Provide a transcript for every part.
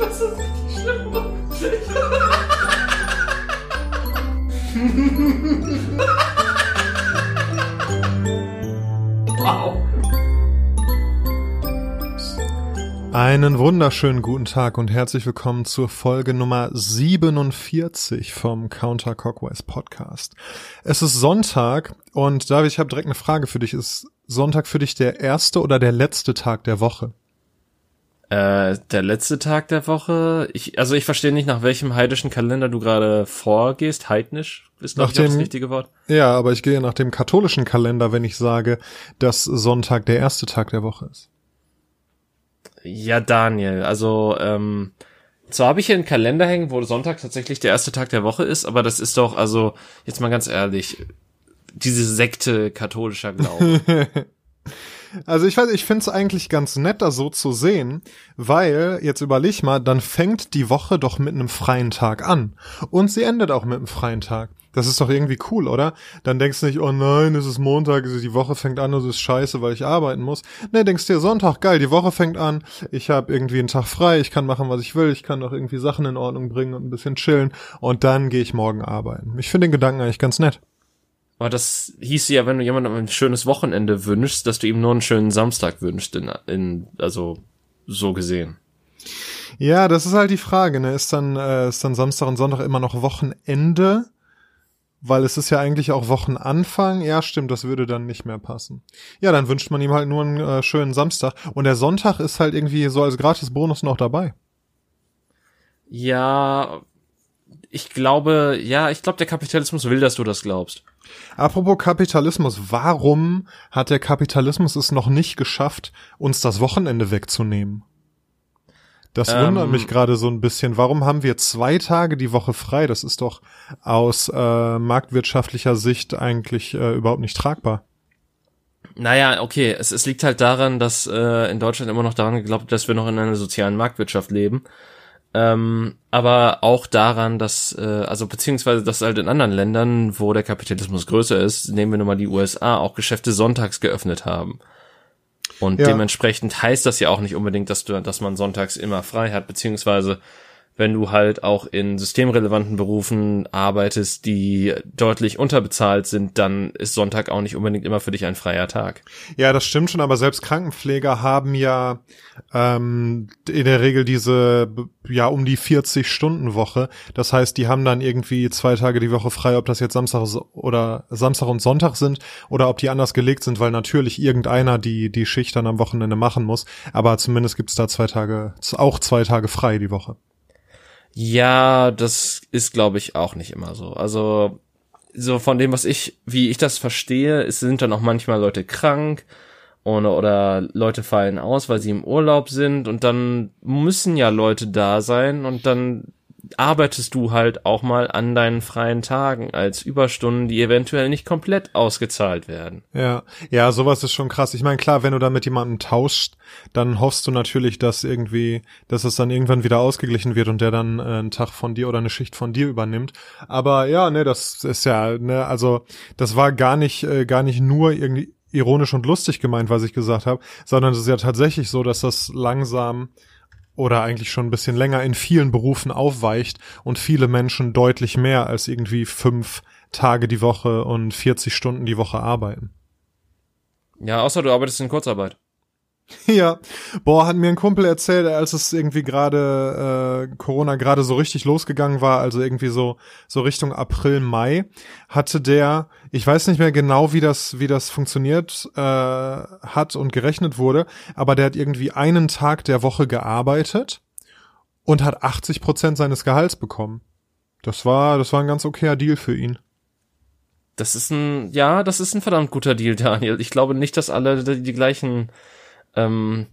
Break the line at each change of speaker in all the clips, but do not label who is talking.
Das ist richtig schlimm. wow.
Einen wunderschönen guten Tag und herzlich willkommen zur Folge Nummer 47 vom Counter Cockwise Podcast. Es ist Sonntag und David, ich habe direkt eine Frage für dich. Ist Sonntag für dich der erste oder der letzte Tag der Woche?
Äh, der letzte Tag der Woche. Ich, also ich verstehe nicht, nach welchem heidischen Kalender du gerade vorgehst. Heidnisch ist glaube ich das richtige Wort.
Ja, aber ich gehe nach dem katholischen Kalender, wenn ich sage, dass Sonntag der erste Tag der Woche ist.
Ja, Daniel, also ähm, zwar habe ich hier einen Kalender hängen, wo Sonntag tatsächlich der erste Tag der Woche ist, aber das ist doch, also jetzt mal ganz ehrlich, diese Sekte katholischer Glaube.
Also ich weiß, ich finde es eigentlich ganz nett, das so zu sehen, weil, jetzt überleg mal, dann fängt die Woche doch mit einem freien Tag an. Und sie endet auch mit einem freien Tag. Das ist doch irgendwie cool, oder? Dann denkst du nicht, oh nein, es ist Montag, die Woche fängt an, es ist scheiße, weil ich arbeiten muss. Nee, denkst dir, Sonntag, geil, die Woche fängt an, ich habe irgendwie einen Tag frei, ich kann machen, was ich will, ich kann doch irgendwie Sachen in Ordnung bringen und ein bisschen chillen und dann gehe ich morgen arbeiten. Ich finde den Gedanken eigentlich ganz nett.
Aber das hieße ja, wenn du jemandem ein schönes Wochenende wünschst, dass du ihm nur einen schönen Samstag wünschst, in, in also so gesehen.
Ja, das ist halt die Frage, ne? Ist dann, äh, ist dann Samstag und Sonntag immer noch Wochenende? Weil es ist ja eigentlich auch Wochenanfang. Ja, stimmt, das würde dann nicht mehr passen. Ja, dann wünscht man ihm halt nur einen äh, schönen Samstag. Und der Sonntag ist halt irgendwie so als gratis Bonus noch dabei.
Ja, ich glaube, ja, ich glaube, der Kapitalismus will, dass du das glaubst.
Apropos Kapitalismus, warum hat der Kapitalismus es noch nicht geschafft, uns das Wochenende wegzunehmen? Das ähm, wundert mich gerade so ein bisschen. Warum haben wir zwei Tage die Woche frei? Das ist doch aus äh, marktwirtschaftlicher Sicht eigentlich äh, überhaupt nicht tragbar.
Naja, okay, es, es liegt halt daran, dass äh, in Deutschland immer noch daran geglaubt wird, dass wir noch in einer sozialen Marktwirtschaft leben ähm, aber auch daran, dass, äh, also beziehungsweise, dass halt in anderen Ländern, wo der Kapitalismus größer ist, nehmen wir nun mal die USA, auch Geschäfte sonntags geöffnet haben. Und ja. dementsprechend heißt das ja auch nicht unbedingt, dass du, dass man sonntags immer frei hat, beziehungsweise wenn du halt auch in systemrelevanten Berufen arbeitest, die deutlich unterbezahlt sind, dann ist Sonntag auch nicht unbedingt immer für dich ein freier Tag.
Ja, das stimmt schon, aber selbst Krankenpfleger haben ja ähm, in der Regel diese ja um die 40 Stunden Woche. Das heißt, die haben dann irgendwie zwei Tage die Woche frei, ob das jetzt Samstag oder Samstag und Sonntag sind oder ob die anders gelegt sind, weil natürlich irgendeiner die die Schicht dann am Wochenende machen muss. Aber zumindest gibt's da zwei Tage auch zwei Tage frei die Woche.
Ja, das ist, glaube ich, auch nicht immer so. Also, so von dem, was ich, wie ich das verstehe, es sind dann auch manchmal Leute krank oder, oder Leute fallen aus, weil sie im Urlaub sind und dann müssen ja Leute da sein und dann arbeitest du halt auch mal an deinen freien Tagen als Überstunden, die eventuell nicht komplett ausgezahlt werden.
Ja, ja, sowas ist schon krass. Ich meine, klar, wenn du da mit jemandem tauscht, dann hoffst du natürlich, dass irgendwie, dass es dann irgendwann wieder ausgeglichen wird und der dann äh, einen Tag von dir oder eine Schicht von dir übernimmt. Aber ja, ne, das ist ja, ne, also das war gar nicht, äh, gar nicht nur irgendwie ironisch und lustig gemeint, was ich gesagt habe, sondern es ist ja tatsächlich so, dass das langsam oder eigentlich schon ein bisschen länger in vielen Berufen aufweicht und viele Menschen deutlich mehr als irgendwie fünf Tage die Woche und 40 Stunden die Woche arbeiten.
Ja, außer du arbeitest in Kurzarbeit.
Ja, boah, hat mir ein Kumpel erzählt, als es irgendwie gerade äh, Corona gerade so richtig losgegangen war, also irgendwie so so Richtung April Mai, hatte der, ich weiß nicht mehr genau, wie das wie das funktioniert äh, hat und gerechnet wurde, aber der hat irgendwie einen Tag der Woche gearbeitet und hat 80 Prozent seines Gehalts bekommen. Das war das war ein ganz okayer Deal für ihn.
Das ist ein ja, das ist ein verdammt guter Deal, Daniel. Ich glaube nicht, dass alle die, die gleichen ähm,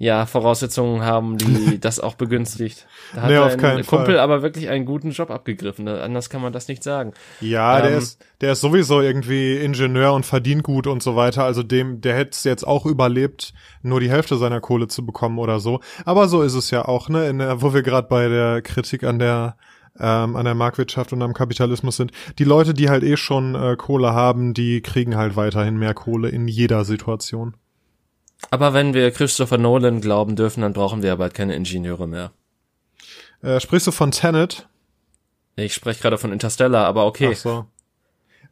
ja, Voraussetzungen haben, die das auch begünstigt. Da hat nee, auf keinen Kumpel Fall. aber wirklich einen guten Job abgegriffen. Anders kann man das nicht sagen.
Ja, ähm, der ist, der ist sowieso irgendwie Ingenieur und verdient gut und so weiter. Also dem, der hätte es jetzt auch überlebt, nur die Hälfte seiner Kohle zu bekommen oder so. Aber so ist es ja auch, ne? In der, wo wir gerade bei der Kritik an der ähm, an der Marktwirtschaft und am Kapitalismus sind. Die Leute, die halt eh schon äh, Kohle haben, die kriegen halt weiterhin mehr Kohle in jeder Situation.
Aber wenn wir Christopher Nolan glauben dürfen, dann brauchen wir ja bald keine Ingenieure mehr.
Äh, sprichst du von Tenet?
Ich spreche gerade von Interstellar, aber okay.
Ach so.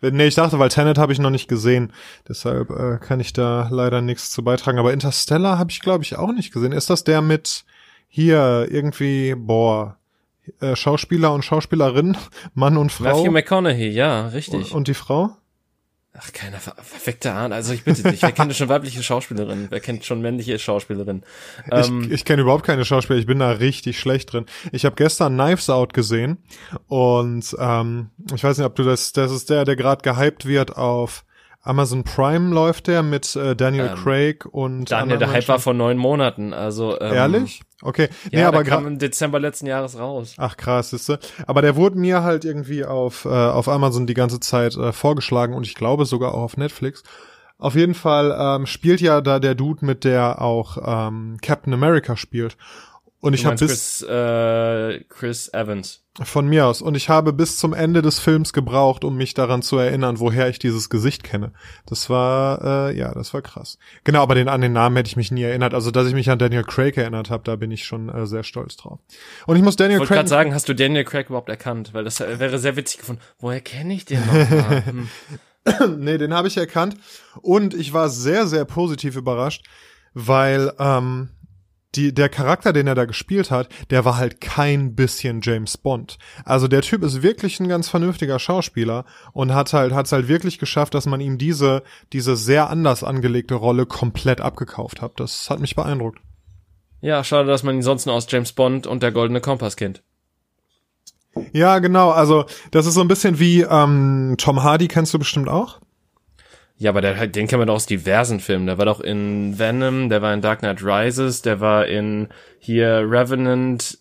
Nee, ich dachte, weil Tenet habe ich noch nicht gesehen. Deshalb äh, kann ich da leider nichts zu beitragen. Aber Interstellar habe ich, glaube ich, auch nicht gesehen. Ist das der mit hier irgendwie, boah, äh, Schauspieler und Schauspielerin, Mann und Frau?
Matthew McConaughey, ja, richtig.
Und, und die Frau?
Ach, keine perfekte Ahnung. Also ich bitte dich, wer kennt schon weibliche Schauspielerinnen? Wer kennt schon männliche Schauspielerinnen?
Ähm, ich ich kenne überhaupt keine Schauspieler, ich bin da richtig schlecht drin. Ich habe gestern Knives Out gesehen und ähm, ich weiß nicht, ob du das, das ist der, der gerade gehypt wird auf Amazon Prime läuft der mit äh, Daniel ähm, Craig und
Daniel, der Hype war vor neun Monaten, also
ähm, ehrlich? Okay,
nee, ja, aber kam im Dezember letzten Jahres raus.
Ach krass, ist Aber der wurde mir halt irgendwie auf äh, auf Amazon die ganze Zeit äh, vorgeschlagen und ich glaube sogar auch auf Netflix. Auf jeden Fall ähm, spielt ja da der Dude mit der auch ähm, Captain America spielt und ich habe bis
Chris, äh, Chris Evans.
Von mir aus. Und ich habe bis zum Ende des Films gebraucht, um mich daran zu erinnern, woher ich dieses Gesicht kenne. Das war, äh, ja, das war krass. Genau, aber den, an den Namen hätte ich mich nie erinnert. Also, dass ich mich an Daniel Craig erinnert habe, da bin ich schon äh, sehr stolz drauf. Und ich muss Daniel
ich Craig. Ich wollte gerade sagen, hast du Daniel Craig überhaupt erkannt? Weil das wäre sehr witzig gefunden. Woher kenne ich den noch?
hm. nee, den habe ich erkannt. Und ich war sehr, sehr positiv überrascht, weil, ähm, die, der Charakter, den er da gespielt hat, der war halt kein bisschen James Bond. Also der Typ ist wirklich ein ganz vernünftiger Schauspieler und hat halt, hat's halt wirklich geschafft, dass man ihm diese, diese sehr anders angelegte Rolle komplett abgekauft hat. Das hat mich beeindruckt.
Ja, schade, dass man ihn sonst nur aus James Bond und der Goldene Kompass kennt.
Ja, genau. Also das ist so ein bisschen wie ähm, Tom Hardy, kennst du bestimmt auch?
Ja, aber der, den kennen wir doch aus diversen Filmen. Der war doch in Venom, der war in Dark Knight Rises, der war in hier Revenant,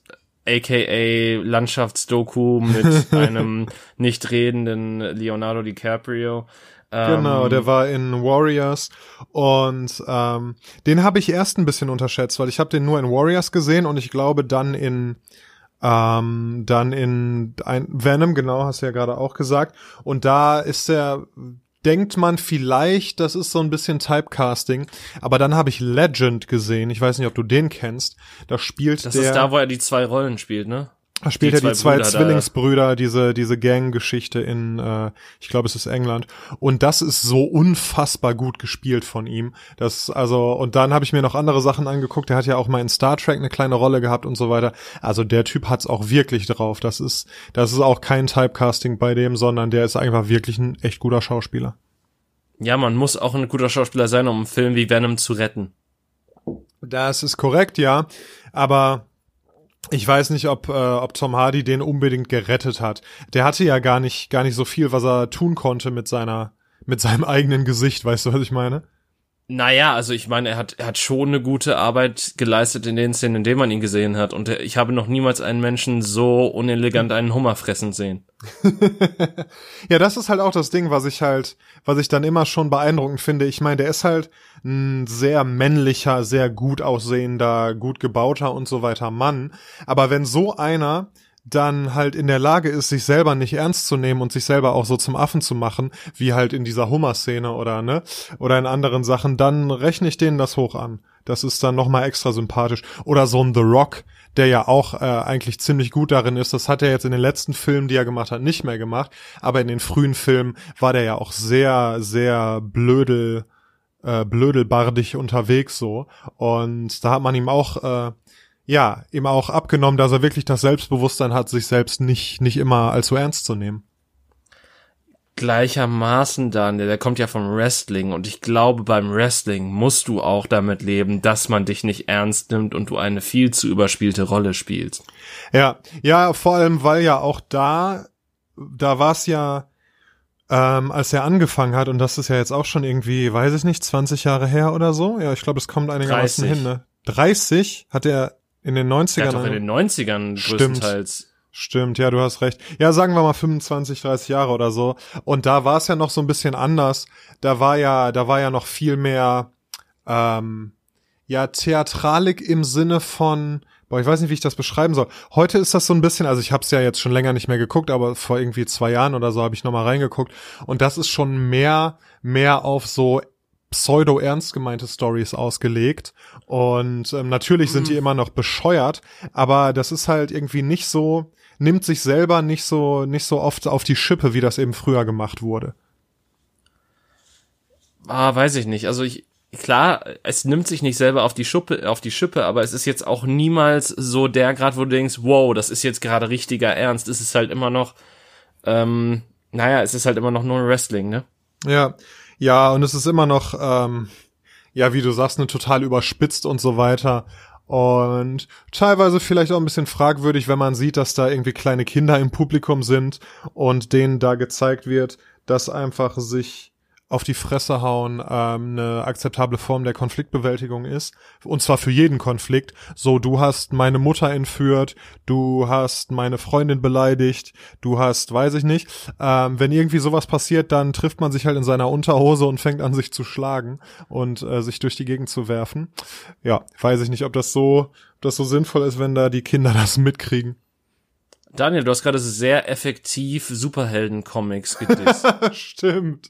aka Landschaftsdoku mit einem nicht redenden Leonardo DiCaprio.
Genau, der ähm, war in Warriors und ähm, den habe ich erst ein bisschen unterschätzt, weil ich habe den nur in Warriors gesehen und ich glaube dann in ähm, dann in ein Venom, genau, hast du ja gerade auch gesagt. Und da ist er denkt man vielleicht, das ist so ein bisschen Typecasting, aber dann habe ich Legend gesehen. Ich weiß nicht, ob du den kennst. Da spielt
das
der.
Das ist da, wo er die zwei Rollen spielt, ne?
Da spielt er die zwei Brüder Zwillingsbrüder, da. diese, diese Gang-Geschichte in, äh, ich glaube, es ist England. Und das ist so unfassbar gut gespielt von ihm. Das, also, und dann habe ich mir noch andere Sachen angeguckt. Der hat ja auch mal in Star Trek eine kleine Rolle gehabt und so weiter. Also der Typ hat's auch wirklich drauf. Das ist, das ist auch kein Typecasting bei dem, sondern der ist einfach wirklich ein echt guter Schauspieler.
Ja, man muss auch ein guter Schauspieler sein, um einen Film wie Venom zu retten.
Das ist korrekt, ja. Aber ich weiß nicht, ob, äh, ob Tom Hardy den unbedingt gerettet hat. Der hatte ja gar nicht, gar nicht so viel, was er tun konnte mit seiner, mit seinem eigenen Gesicht. Weißt du, was ich meine?
Naja, also ich meine, er hat, er hat schon eine gute Arbeit geleistet in den Szenen, in denen man ihn gesehen hat. Und ich habe noch niemals einen Menschen so unelegant einen Hummer fressen sehen.
ja, das ist halt auch das Ding, was ich halt, was ich dann immer schon beeindruckend finde. Ich meine, der ist halt ein sehr männlicher, sehr gut aussehender, gut gebauter und so weiter Mann. Aber wenn so einer dann halt in der Lage ist, sich selber nicht ernst zu nehmen und sich selber auch so zum Affen zu machen, wie halt in dieser Hummer-Szene oder ne, oder in anderen Sachen, dann rechne ich denen das hoch an. Das ist dann nochmal extra sympathisch. Oder so ein The Rock, der ja auch äh, eigentlich ziemlich gut darin ist. Das hat er jetzt in den letzten Filmen, die er gemacht hat, nicht mehr gemacht. Aber in den frühen Filmen war der ja auch sehr, sehr blödel, äh, blödelbardig unterwegs so. Und da hat man ihm auch äh, ja, ihm auch abgenommen, dass er wirklich das Selbstbewusstsein hat, sich selbst nicht, nicht immer allzu ernst zu nehmen.
Gleichermaßen, Daniel, der kommt ja vom Wrestling und ich glaube, beim Wrestling musst du auch damit leben, dass man dich nicht ernst nimmt und du eine viel zu überspielte Rolle spielst.
Ja, ja, vor allem, weil ja auch da, da war es ja, ähm, als er angefangen hat, und das ist ja jetzt auch schon irgendwie, weiß ich nicht, 20 Jahre her oder so. Ja, ich glaube, es kommt einigermaßen 30. hin, ne? 30 hat er in den 90ern. Der hat
doch in den 90ern größtenteils.
Stimmt, ja, du hast recht. Ja, sagen wir mal 25, 30 Jahre oder so. Und da war es ja noch so ein bisschen anders. Da war ja, da war ja noch viel mehr, ähm, ja, Theatralik im Sinne von, boah, ich weiß nicht, wie ich das beschreiben soll. Heute ist das so ein bisschen, also ich habe es ja jetzt schon länger nicht mehr geguckt, aber vor irgendwie zwei Jahren oder so habe ich noch mal reingeguckt. Und das ist schon mehr, mehr auf so pseudo-ernst gemeinte Stories ausgelegt. Und ähm, natürlich sind die mhm. immer noch bescheuert, aber das ist halt irgendwie nicht so, nimmt sich selber nicht so, nicht so oft auf die Schippe, wie das eben früher gemacht wurde.
Ah, weiß ich nicht. Also ich, klar, es nimmt sich nicht selber auf die Schuppe, auf die Schippe, aber es ist jetzt auch niemals so der Grad, wo du denkst, wow, das ist jetzt gerade richtiger Ernst. Es ist halt immer noch, ähm, naja, es ist halt immer noch nur Wrestling, ne?
Ja, ja, und es ist immer noch, ähm, ja, wie du sagst, ne, total überspitzt und so weiter. Und teilweise vielleicht auch ein bisschen fragwürdig, wenn man sieht, dass da irgendwie kleine Kinder im Publikum sind und denen da gezeigt wird, dass einfach sich auf die Fresse hauen ähm, eine akzeptable Form der Konfliktbewältigung ist. Und zwar für jeden Konflikt. So, du hast meine Mutter entführt, du hast meine Freundin beleidigt, du hast, weiß ich nicht. Ähm, wenn irgendwie sowas passiert, dann trifft man sich halt in seiner Unterhose und fängt an, sich zu schlagen und äh, sich durch die Gegend zu werfen. Ja, weiß ich nicht, ob das so, ob das so sinnvoll ist, wenn da die Kinder das mitkriegen.
Daniel, du hast gerade sehr effektiv Superhelden-Comics gedisst.
Stimmt.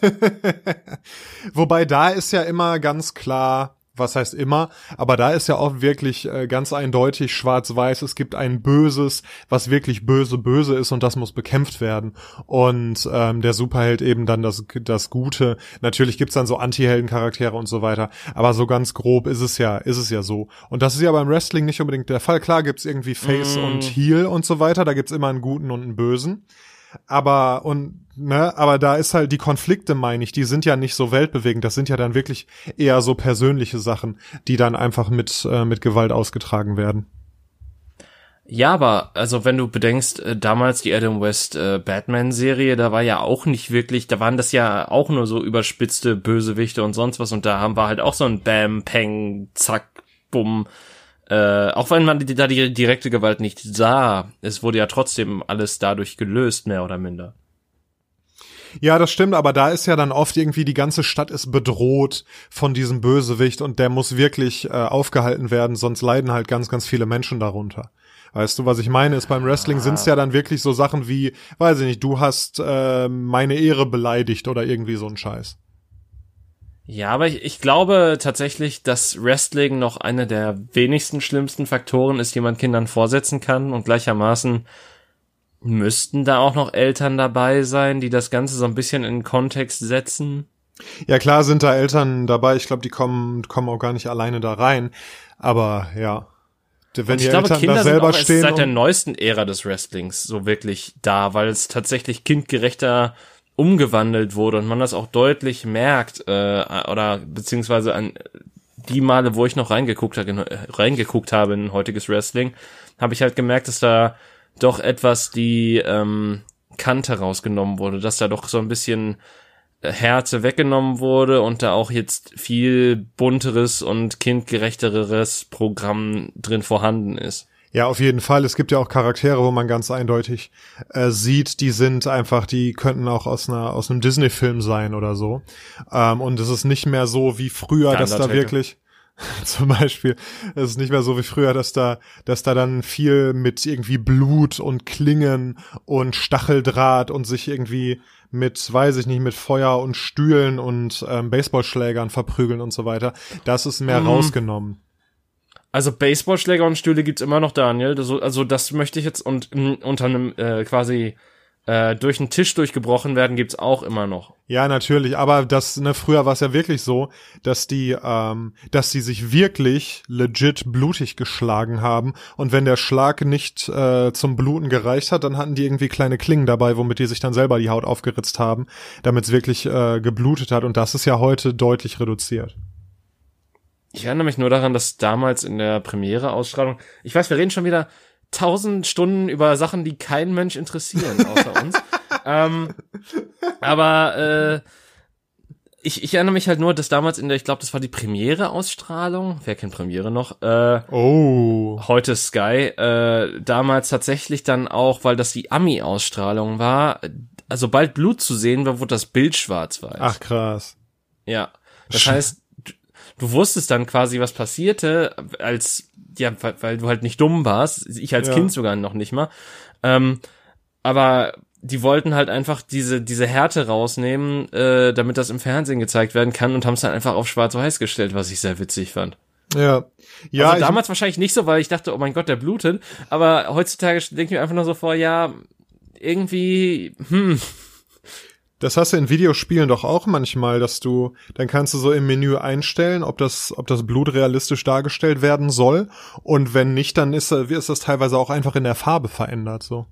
Wobei da ist ja immer ganz klar, was heißt immer, aber da ist ja auch wirklich äh, ganz eindeutig schwarz-weiß, es gibt ein Böses, was wirklich böse böse ist und das muss bekämpft werden. Und ähm, der Superheld eben dann das, das Gute. Natürlich gibt's dann so Anti-Helden-Charaktere und so weiter, aber so ganz grob ist es ja, ist es ja so. Und das ist ja beim Wrestling nicht unbedingt der Fall. Klar gibt's irgendwie Face mm. und Heel und so weiter, da gibt's immer einen Guten und einen Bösen. Aber und ne, aber da ist halt die Konflikte, meine ich, die sind ja nicht so weltbewegend. Das sind ja dann wirklich eher so persönliche Sachen, die dann einfach mit äh, mit Gewalt ausgetragen werden.
Ja, aber also wenn du bedenkst, äh, damals die Adam West äh, Batman Serie, da war ja auch nicht wirklich, da waren das ja auch nur so überspitzte Bösewichte und sonst was und da haben wir halt auch so ein Bam Peng Zack Bumm äh, auch wenn man die, da die direkte Gewalt nicht sah, es wurde ja trotzdem alles dadurch gelöst, mehr oder minder.
Ja, das stimmt, aber da ist ja dann oft irgendwie die ganze Stadt ist bedroht von diesem Bösewicht und der muss wirklich äh, aufgehalten werden, sonst leiden halt ganz, ganz viele Menschen darunter. Weißt du, was ich meine, ist beim Wrestling ah. sind es ja dann wirklich so Sachen wie, weiß ich nicht, du hast äh, meine Ehre beleidigt oder irgendwie so ein Scheiß.
Ja, aber ich, ich glaube tatsächlich, dass Wrestling noch einer der wenigsten schlimmsten Faktoren ist, die man Kindern vorsetzen kann und gleichermaßen müssten da auch noch Eltern dabei sein, die das Ganze so ein bisschen in Kontext setzen.
Ja, klar sind da Eltern dabei. Ich glaube, die kommen, kommen auch gar nicht alleine da rein. Aber ja.
Wenn die glaube, Eltern Kinder da selber sind auch stehen. seit der neuesten Ära des Wrestlings so wirklich da, weil es tatsächlich kindgerechter umgewandelt wurde und man das auch deutlich merkt, äh, oder beziehungsweise an die Male, wo ich noch reingeguckt, reingeguckt habe in heutiges Wrestling, habe ich halt gemerkt, dass da doch etwas die ähm, Kante rausgenommen wurde, dass da doch so ein bisschen Härte weggenommen wurde und da auch jetzt viel bunteres und kindgerechteres Programm drin vorhanden ist.
Ja, auf jeden Fall. Es gibt ja auch Charaktere, wo man ganz eindeutig äh, sieht, die sind einfach, die könnten auch aus einer aus einem Disney-Film sein oder so. Ähm, und es ist nicht mehr so wie früher, dass da wirklich zum Beispiel, es ist nicht mehr so wie früher, dass da, dass da dann viel mit irgendwie Blut und Klingen und Stacheldraht und sich irgendwie mit, weiß ich nicht, mit Feuer und Stühlen und ähm, Baseballschlägern verprügeln und so weiter. Das ist mehr mhm. rausgenommen.
Also Baseballschläger und Stühle gibt's immer noch, Daniel. Also, also das möchte ich jetzt und m, unter einem äh, quasi äh, durch einen Tisch durchgebrochen werden gibt's auch immer noch.
Ja, natürlich, aber das ne früher war es ja wirklich so, dass die ähm, dass die sich wirklich legit blutig geschlagen haben und wenn der Schlag nicht äh, zum Bluten gereicht hat, dann hatten die irgendwie kleine Klingen dabei, womit die sich dann selber die Haut aufgeritzt haben, damit es wirklich äh, geblutet hat und das ist ja heute deutlich reduziert.
Ich erinnere mich nur daran, dass damals in der Premiere-Ausstrahlung, ich weiß, wir reden schon wieder tausend Stunden über Sachen, die keinen Mensch interessieren, außer uns. ähm, aber äh, ich, ich erinnere mich halt nur, dass damals in der, ich glaube, das war die Premiere-Ausstrahlung, wer kennt Premiere noch? Äh,
oh.
Heute Sky, äh, damals tatsächlich dann auch, weil das die Ami-Ausstrahlung war, also bald Blut zu sehen war, wurde das Bild schwarz-weiß.
Ach krass.
Ja. Das heißt, du wusstest dann quasi, was passierte, als, ja, weil, weil du halt nicht dumm warst, ich als ja. Kind sogar noch nicht mal. Ähm, aber die wollten halt einfach diese, diese Härte rausnehmen, äh, damit das im Fernsehen gezeigt werden kann und haben es dann einfach auf schwarz-weiß gestellt, was ich sehr witzig fand.
Ja. Ja,
also damals wahrscheinlich nicht so, weil ich dachte, oh mein Gott, der blutet. Aber heutzutage denke ich mir einfach nur so vor, ja, irgendwie, hm.
Das hast du in Videospielen doch auch manchmal, dass du, dann kannst du so im Menü einstellen, ob das, ob das Blut realistisch dargestellt werden soll. Und wenn nicht, dann ist, ist das teilweise auch einfach in der Farbe verändert, so.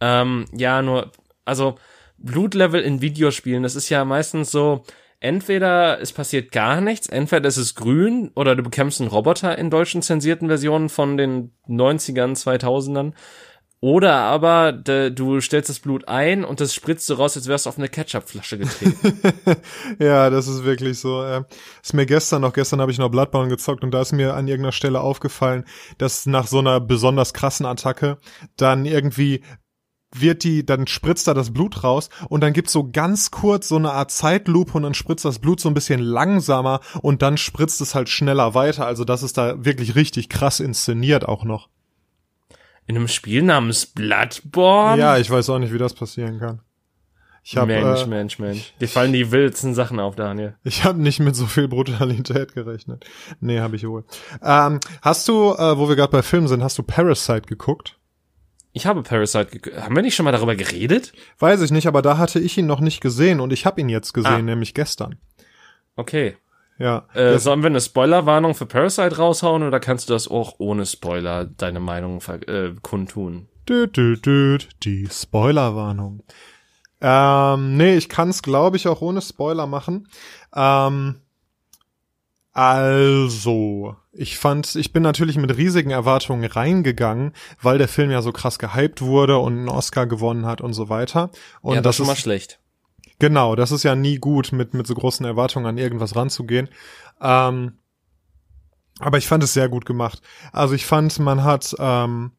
Ähm, ja, nur, also, Blutlevel in Videospielen, das ist ja meistens so, entweder es passiert gar nichts, entweder es ist grün oder du bekämpfst einen Roboter in deutschen zensierten Versionen von den 90ern, 2000ern. Oder aber de, du stellst das Blut ein und das spritzt so raus, als wärst du auf eine Ketchupflasche getreten.
ja, das ist wirklich so. Äh, ist mir gestern noch, gestern habe ich noch Bloodborne gezockt und da ist mir an irgendeiner Stelle aufgefallen, dass nach so einer besonders krassen Attacke dann irgendwie wird die, dann spritzt da das Blut raus und dann gibt's so ganz kurz so eine Art Zeitlupe und dann spritzt das Blut so ein bisschen langsamer und dann spritzt es halt schneller weiter. Also das ist da wirklich richtig krass inszeniert auch noch.
In einem Spiel namens Bloodborne?
Ja, ich weiß auch nicht, wie das passieren kann.
Ich hab, Mensch, äh, Mensch, Mensch. Dir fallen die wildsten Sachen auf, Daniel.
Ich habe nicht mit so viel Brutalität gerechnet. Nee, habe ich wohl. Ähm, hast du, äh, wo wir gerade bei Filmen sind, hast du Parasite geguckt?
Ich habe Parasite Haben wir nicht schon mal darüber geredet?
Weiß ich nicht, aber da hatte ich ihn noch nicht gesehen und ich habe ihn jetzt gesehen, ah. nämlich gestern.
Okay.
Ja.
Äh, sollen wir eine Spoilerwarnung für Parasite raushauen oder kannst du das auch ohne Spoiler deine Meinung äh, kundtun?
Düt, düt, düt, die Spoilerwarnung. Ähm, nee, ich kann es, glaube ich, auch ohne Spoiler machen. Ähm, also, ich fand, ich bin natürlich mit riesigen Erwartungen reingegangen, weil der Film ja so krass gehypt wurde und einen Oscar gewonnen hat und so weiter. Und
ja,
das, das
ist schon mal schlecht.
Genau, das ist ja nie gut, mit, mit so großen Erwartungen an irgendwas ranzugehen. Ähm, aber ich fand es sehr gut gemacht. Also ich fand, man hat, ähm,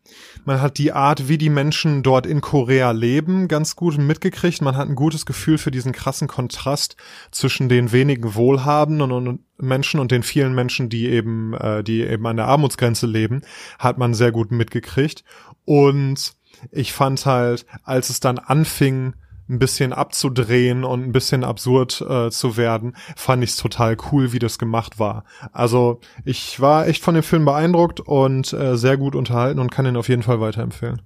man hat die Art, wie die Menschen dort in Korea leben, ganz gut mitgekriegt. Man hat ein gutes Gefühl für diesen krassen Kontrast zwischen den wenigen Wohlhabenden und, Menschen und den vielen Menschen, die eben, äh, die eben an der Armutsgrenze leben, hat man sehr gut mitgekriegt. Und ich fand halt, als es dann anfing, ein bisschen abzudrehen und ein bisschen absurd äh, zu werden, fand ich es total cool, wie das gemacht war. Also ich war echt von dem Film beeindruckt und äh, sehr gut unterhalten und kann ihn auf jeden Fall weiterempfehlen.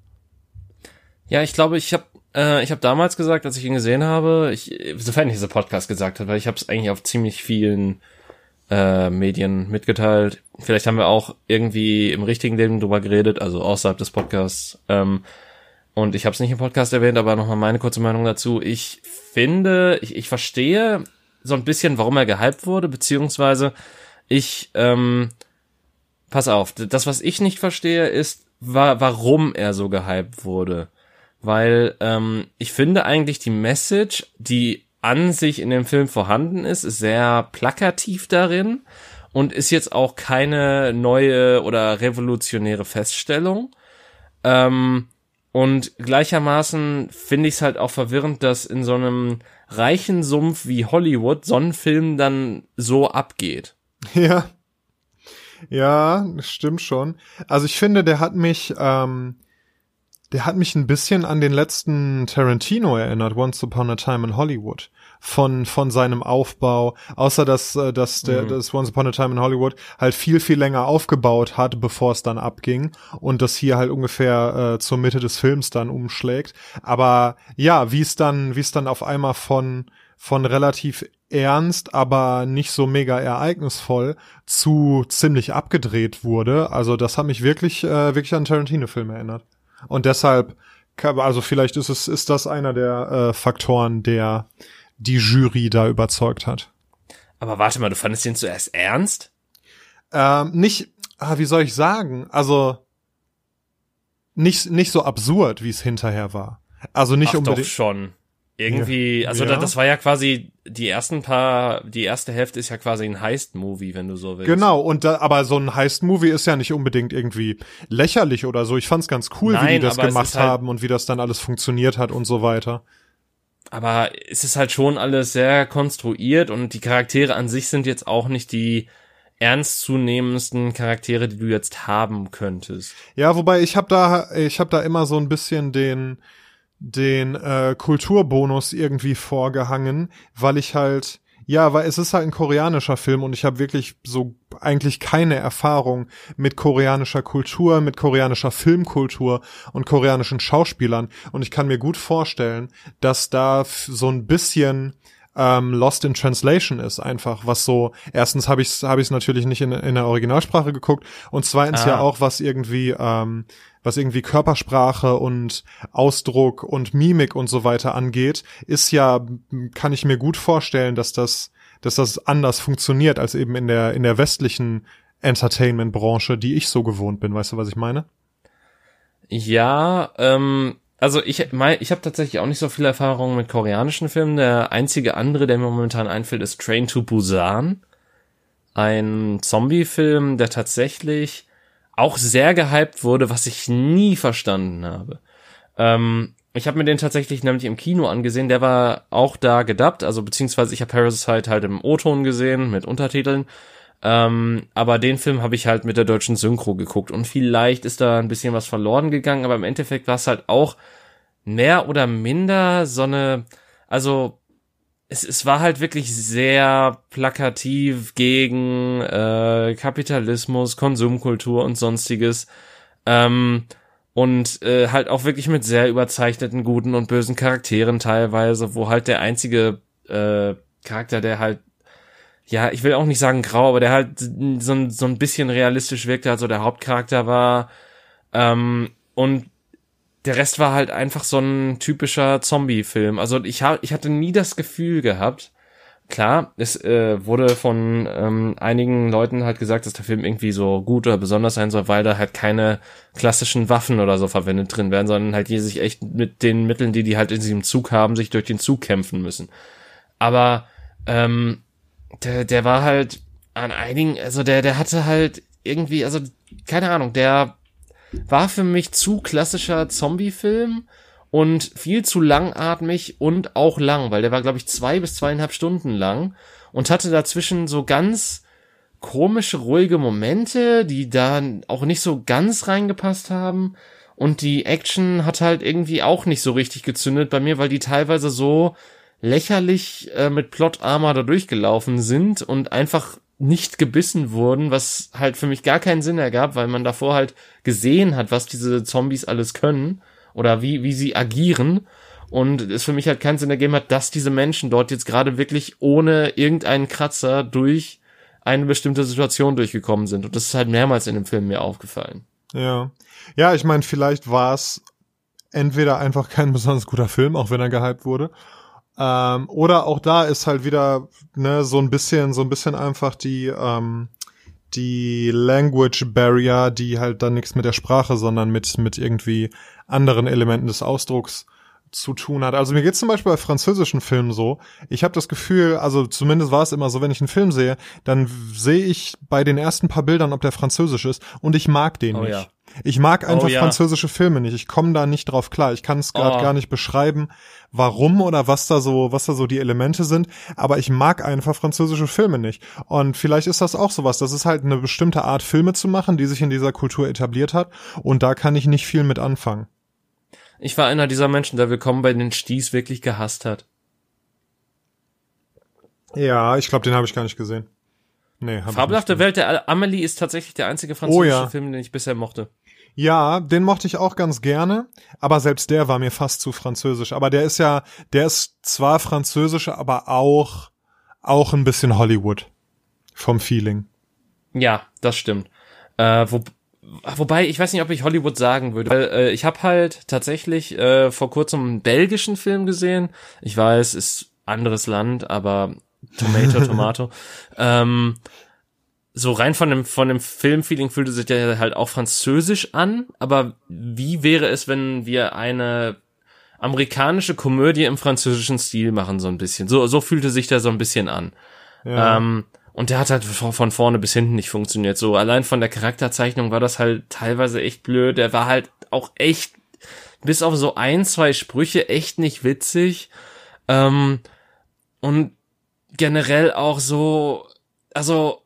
Ja, ich glaube, ich habe äh, ich habe damals gesagt, als ich ihn gesehen habe, ich, sofern ich dieser Podcast gesagt hat, weil ich habe es eigentlich auf ziemlich vielen äh, Medien mitgeteilt. Vielleicht haben wir auch irgendwie im richtigen Leben drüber geredet, also außerhalb des Podcasts. Ähm, und ich habe es nicht im Podcast erwähnt, aber nochmal meine kurze Meinung dazu. Ich finde, ich, ich verstehe so ein bisschen, warum er gehypt wurde, beziehungsweise ich, ähm, pass auf, das, was ich nicht verstehe, ist, wa warum er so gehypt wurde. Weil ähm, ich finde eigentlich die Message, die an sich in dem Film vorhanden ist, ist sehr plakativ darin und ist jetzt auch keine neue oder revolutionäre Feststellung. Ähm, und gleichermaßen finde ich es halt auch verwirrend, dass in so einem reichen Sumpf wie Hollywood so ein Film dann so abgeht.
Ja. Ja, stimmt schon. Also ich finde, der hat mich, ähm, der hat mich ein bisschen an den letzten Tarantino erinnert, Once Upon a Time in Hollywood von, von seinem Aufbau, außer dass, äh, dass der, mhm. das Once Upon a Time in Hollywood halt viel, viel länger aufgebaut hat, bevor es dann abging und das hier halt ungefähr äh, zur Mitte des Films dann umschlägt. Aber ja, wie es dann, wie es dann auf einmal von, von relativ ernst, aber nicht so mega ereignisvoll zu ziemlich abgedreht wurde. Also das hat mich wirklich, äh, wirklich an Tarantino-Film erinnert. Und deshalb, also vielleicht ist es, ist das einer der äh, Faktoren, der die Jury da überzeugt hat.
Aber warte mal, du fandest den zuerst ernst?
Ähm, nicht, ah, wie soll ich sagen? Also nicht nicht so absurd, wie es hinterher war. Also nicht
Ach
unbedingt.
Doch schon. Irgendwie, also ja. das war ja quasi die ersten paar, die erste Hälfte ist ja quasi ein Heist-Movie, wenn du so willst.
Genau, und da, aber so ein Heist-Movie ist ja nicht unbedingt irgendwie lächerlich oder so. Ich fand's ganz cool, Nein, wie die das gemacht halt haben und wie das dann alles funktioniert hat und so weiter
aber es ist halt schon alles sehr konstruiert und die Charaktere an sich sind jetzt auch nicht die ernstzunehmendsten Charaktere, die du jetzt haben könntest.
Ja, wobei ich habe da ich habe da immer so ein bisschen den den äh, Kulturbonus irgendwie vorgehangen, weil ich halt ja, weil es ist halt ein koreanischer Film und ich habe wirklich so eigentlich keine Erfahrung mit koreanischer Kultur, mit koreanischer Filmkultur und koreanischen Schauspielern und ich kann mir gut vorstellen, dass da so ein bisschen ähm, Lost in Translation ist einfach, was so, erstens habe ich es hab ich's natürlich nicht in, in der Originalsprache geguckt und zweitens ah. ja auch, was irgendwie, ähm, was irgendwie Körpersprache und Ausdruck und Mimik und so weiter angeht, ist ja, kann ich mir gut vorstellen, dass das, dass das anders funktioniert als eben in der, in der westlichen Entertainment-Branche, die ich so gewohnt bin. Weißt du, was ich meine?
Ja, ähm, also ich ich habe tatsächlich auch nicht so viel Erfahrung mit koreanischen Filmen. Der einzige andere, der mir momentan einfällt, ist Train to Busan. Ein Zombie-Film, der tatsächlich auch sehr gehypt wurde, was ich nie verstanden habe. Ähm, ich habe mir den tatsächlich nämlich im Kino angesehen, der war auch da gedubbt, also beziehungsweise ich habe Parasite halt im O-Ton gesehen mit Untertiteln. Ähm, aber den Film habe ich halt mit der deutschen Synchro geguckt und vielleicht ist da ein bisschen was verloren gegangen, aber im Endeffekt war es halt auch mehr oder minder so eine, also es, es war halt wirklich sehr plakativ gegen äh, Kapitalismus, Konsumkultur und sonstiges. Ähm, und äh, halt auch wirklich mit sehr überzeichneten guten und bösen Charakteren teilweise, wo halt der einzige äh, Charakter, der halt ja, ich will auch nicht sagen grau, aber der halt so, ein so ein bisschen realistisch wirkte, also der Hauptcharakter war. Ähm, und der Rest war halt einfach so ein typischer Zombie-Film. Also ich, hab, ich hatte nie das Gefühl gehabt, klar, es äh, wurde von ähm, einigen Leuten halt gesagt, dass der Film irgendwie so gut oder besonders sein soll, weil da halt keine klassischen Waffen oder so verwendet drin werden, sondern halt die sich echt mit den Mitteln, die die halt in diesem Zug haben, sich durch den Zug kämpfen müssen. Aber ähm, der, der war halt an einigen, also der, der hatte halt irgendwie, also keine Ahnung, der war für mich zu klassischer Zombie-Film und viel zu langatmig und auch lang, weil der war, glaube ich, zwei bis zweieinhalb Stunden lang und hatte dazwischen so ganz komische, ruhige Momente, die da auch nicht so ganz reingepasst haben. Und die Action hat halt irgendwie auch nicht so richtig gezündet bei mir, weil die teilweise so lächerlich äh, mit Plot-Armor da durchgelaufen sind und einfach nicht gebissen wurden, was halt für mich gar keinen Sinn ergab, weil man davor halt gesehen hat, was diese Zombies alles können oder wie, wie sie agieren und es für mich halt keinen Sinn ergeben hat, dass diese Menschen dort jetzt gerade wirklich ohne irgendeinen Kratzer durch eine bestimmte Situation durchgekommen sind. Und das ist halt mehrmals in dem Film mir aufgefallen.
Ja. Ja, ich meine, vielleicht war es entweder einfach kein besonders guter Film, auch wenn er gehypt wurde, ähm, oder auch da ist halt wieder ne, so ein bisschen, so ein bisschen einfach die ähm, die Language Barrier, die halt dann nichts mit der Sprache, sondern mit mit irgendwie anderen Elementen des Ausdrucks zu tun hat. Also mir geht zum Beispiel bei französischen Filmen so. Ich habe das Gefühl, also zumindest war es immer so, wenn ich einen Film sehe, dann sehe ich bei den ersten paar Bildern, ob der französisch ist, und ich mag den oh, nicht. Ja. Ich mag einfach oh, ja. französische Filme nicht. Ich komme da nicht drauf klar. Ich kann es gerade oh. gar nicht beschreiben, warum oder was da so, was da so die Elemente sind. Aber ich mag einfach französische Filme nicht. Und vielleicht ist das auch sowas. Das ist halt eine bestimmte Art Filme zu machen, die sich in dieser Kultur etabliert hat. Und da kann ich nicht viel mit anfangen.
Ich war einer dieser Menschen, der Willkommen bei den Sties wirklich gehasst hat.
Ja, ich glaube, den habe ich gar nicht gesehen.
Nee, Fabelhafte Welt der Amelie ist tatsächlich der einzige französische oh, ja. Film, den ich bisher mochte.
Ja, den mochte ich auch ganz gerne, aber selbst der war mir fast zu französisch. Aber der ist ja, der ist zwar französisch, aber auch, auch ein bisschen Hollywood. Vom Feeling.
Ja, das stimmt. Äh, wo, wobei, ich weiß nicht, ob ich Hollywood sagen würde. Weil, äh, ich habe halt tatsächlich äh, vor kurzem einen belgischen Film gesehen. Ich weiß, ist anderes Land, aber Tomato, Tomato. ähm, so rein von dem, von dem Filmfeeling fühlte sich der halt auch französisch an, aber wie wäre es, wenn wir eine amerikanische Komödie im französischen Stil machen, so ein bisschen. So, so fühlte sich der so ein bisschen an. Ja. Ähm, und der hat halt von vorne bis hinten nicht funktioniert. So, allein von der Charakterzeichnung war das halt teilweise echt blöd. Der war halt auch echt, bis auf so ein, zwei Sprüche, echt nicht witzig. Ähm, und generell auch so, also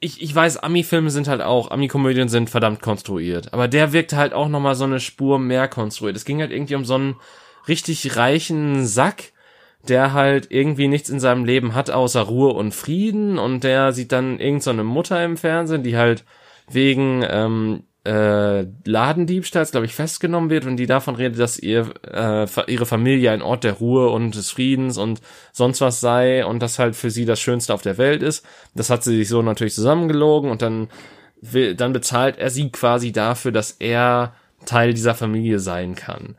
ich, ich weiß, Ami-Filme sind halt auch, Ami-Komödien sind verdammt konstruiert. Aber der wirkte halt auch nochmal so eine Spur mehr konstruiert. Es ging halt irgendwie um so einen richtig reichen Sack, der halt irgendwie nichts in seinem Leben hat außer Ruhe und Frieden und der sieht dann irgendeine so Mutter im Fernsehen, die halt wegen ähm, äh, Ladendiebstahls, glaube ich, festgenommen wird und die davon redet, dass ihr äh, ihre Familie ein Ort der Ruhe und des Friedens und sonst was sei und das halt für sie das Schönste auf der Welt ist. Das hat sie sich so natürlich zusammengelogen und dann will, dann bezahlt er sie quasi dafür, dass er Teil dieser Familie sein kann.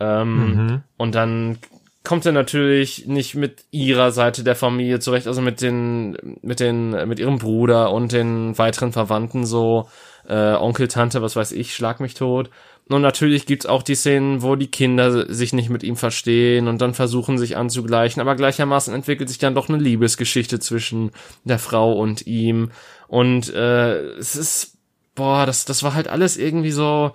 Ähm, mhm. Und dann kommt er natürlich nicht mit ihrer Seite der Familie zurecht, also mit den, mit den, mit ihrem Bruder und den weiteren Verwandten so, äh, Onkel, Tante, was weiß ich, schlag mich tot. Und natürlich gibt's auch die Szenen, wo die Kinder sich nicht mit ihm verstehen und dann versuchen sich anzugleichen, aber gleichermaßen entwickelt sich dann doch eine Liebesgeschichte zwischen der Frau und ihm. Und äh, es ist, boah, das, das war halt alles irgendwie so,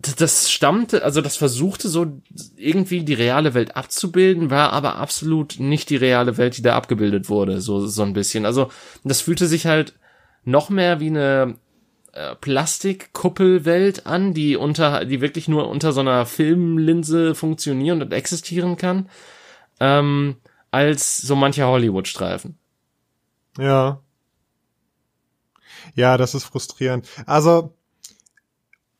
das stammte, also das versuchte so irgendwie die reale Welt abzubilden, war aber absolut nicht die reale Welt, die da abgebildet wurde, so, so ein bisschen. Also das fühlte sich halt noch mehr wie eine äh, Plastikkuppelwelt an, die unter, die wirklich nur unter so einer Filmlinse funktionieren und existieren kann, ähm, als so mancher Hollywood-Streifen.
Ja. Ja, das ist frustrierend. Also,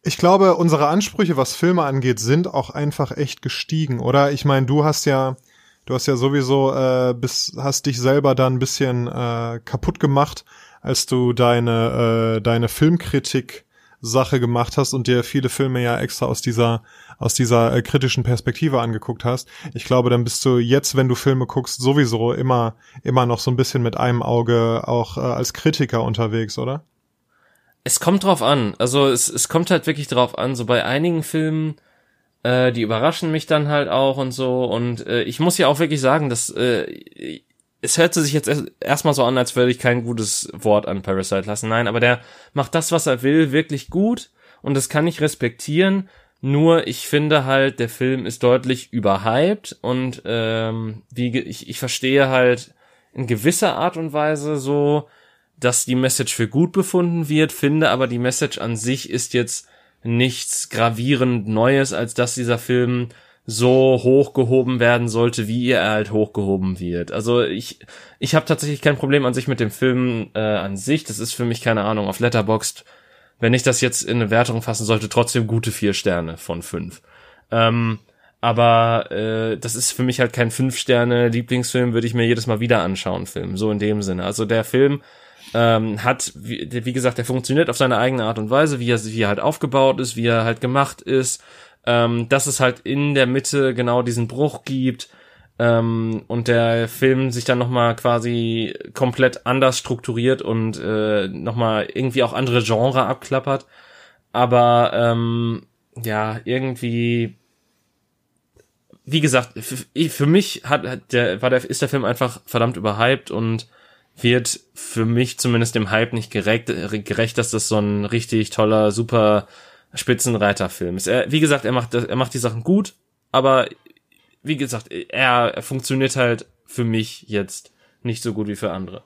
ich glaube, unsere Ansprüche, was Filme angeht, sind auch einfach echt gestiegen, oder? Ich meine, du hast ja, du hast ja sowieso äh, bis, hast dich selber da ein bisschen äh, kaputt gemacht, als du deine äh, deine Filmkritik Sache gemacht hast und dir viele Filme ja extra aus dieser aus dieser äh, kritischen Perspektive angeguckt hast. Ich glaube, dann bist du jetzt, wenn du Filme guckst, sowieso immer immer noch so ein bisschen mit einem Auge auch äh, als Kritiker unterwegs, oder?
Es kommt drauf an. Also es, es kommt halt wirklich drauf an. So bei einigen Filmen, äh, die überraschen mich dann halt auch und so. Und äh, ich muss ja auch wirklich sagen, dass äh, es hörte sich jetzt erstmal so an, als würde ich kein gutes Wort an Parasite lassen. Nein, aber der macht das, was er will, wirklich gut. Und das kann ich respektieren. Nur ich finde halt, der Film ist deutlich überhyped und ähm, wie ich, ich verstehe halt in gewisser Art und Weise so, dass die Message für gut befunden wird, finde aber die Message an sich ist jetzt nichts gravierend Neues, als dass dieser Film so hochgehoben werden sollte, wie er halt hochgehoben wird. Also ich ich habe tatsächlich kein Problem an sich mit dem Film äh, an sich. Das ist für mich keine Ahnung auf Letterboxd, wenn ich das jetzt in eine Wertung fassen sollte, trotzdem gute vier Sterne von fünf. Ähm, aber äh, das ist für mich halt kein fünf Sterne Lieblingsfilm, würde ich mir jedes Mal wieder anschauen, Film. So in dem Sinne. Also der Film ähm, hat, wie, wie gesagt, er funktioniert auf seine eigene Art und Weise, wie er, wie er halt aufgebaut ist, wie er halt gemacht ist, ähm, dass es halt in der Mitte genau diesen Bruch gibt ähm, und der Film sich dann nochmal quasi komplett anders strukturiert und äh, nochmal irgendwie auch andere Genre abklappert. Aber ähm, ja, irgendwie wie gesagt, für, mich hat, hat der, war der, ist der Film einfach verdammt überhyped und wird für mich zumindest dem Hype nicht gerecht, gerecht, dass das so ein richtig toller, super Spitzenreiterfilm ist. Er, wie gesagt, er macht, er macht die Sachen gut, aber wie gesagt, er, er funktioniert halt für mich jetzt nicht so gut wie für andere.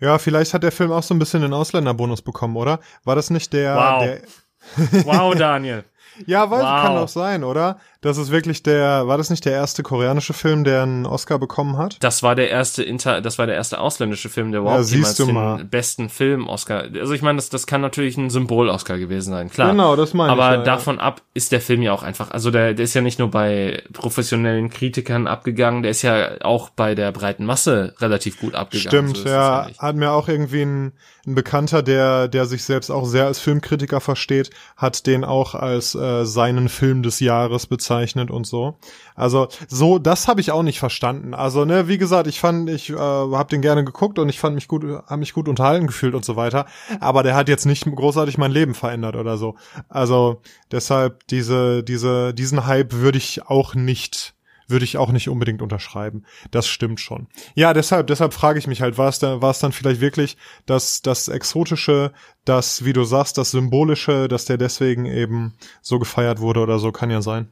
Ja, vielleicht hat der Film auch so ein bisschen den Ausländerbonus bekommen, oder? War das nicht der,
wow.
der
wow, Daniel.
Ja, weil wow. kann auch sein, oder? Das ist wirklich der, war das nicht der erste koreanische Film, der einen Oscar bekommen hat?
Das war der erste Inter, das war der erste ausländische Film, der überhaupt ja, jemals den mal. besten Film-Oscar. Also ich meine, das, das kann natürlich ein Symbol-Oscar gewesen sein, klar.
Genau, das meine
Aber
ich.
Aber davon ja. ab ist der Film ja auch einfach, also der, der ist ja nicht nur bei professionellen Kritikern abgegangen, der ist ja auch bei der breiten Masse relativ gut abgegangen.
Stimmt, so ja. Hat mir auch irgendwie ein, ein Bekannter, der, der sich selbst auch sehr als Filmkritiker versteht, hat den auch als äh, seinen Film des Jahres bezeichnet gezeichnet und so. Also so, das habe ich auch nicht verstanden. Also ne, wie gesagt, ich fand, ich äh, habe den gerne geguckt und ich fand mich gut, habe mich gut unterhalten gefühlt und so weiter. Aber der hat jetzt nicht großartig mein Leben verändert oder so. Also deshalb diese, diese, diesen Hype würde ich auch nicht würde ich auch nicht unbedingt unterschreiben. Das stimmt schon. Ja, deshalb, deshalb frage ich mich halt, war es da, war es dann vielleicht wirklich das, das Exotische, das, wie du sagst, das Symbolische, dass der deswegen eben so gefeiert wurde oder so, kann ja sein.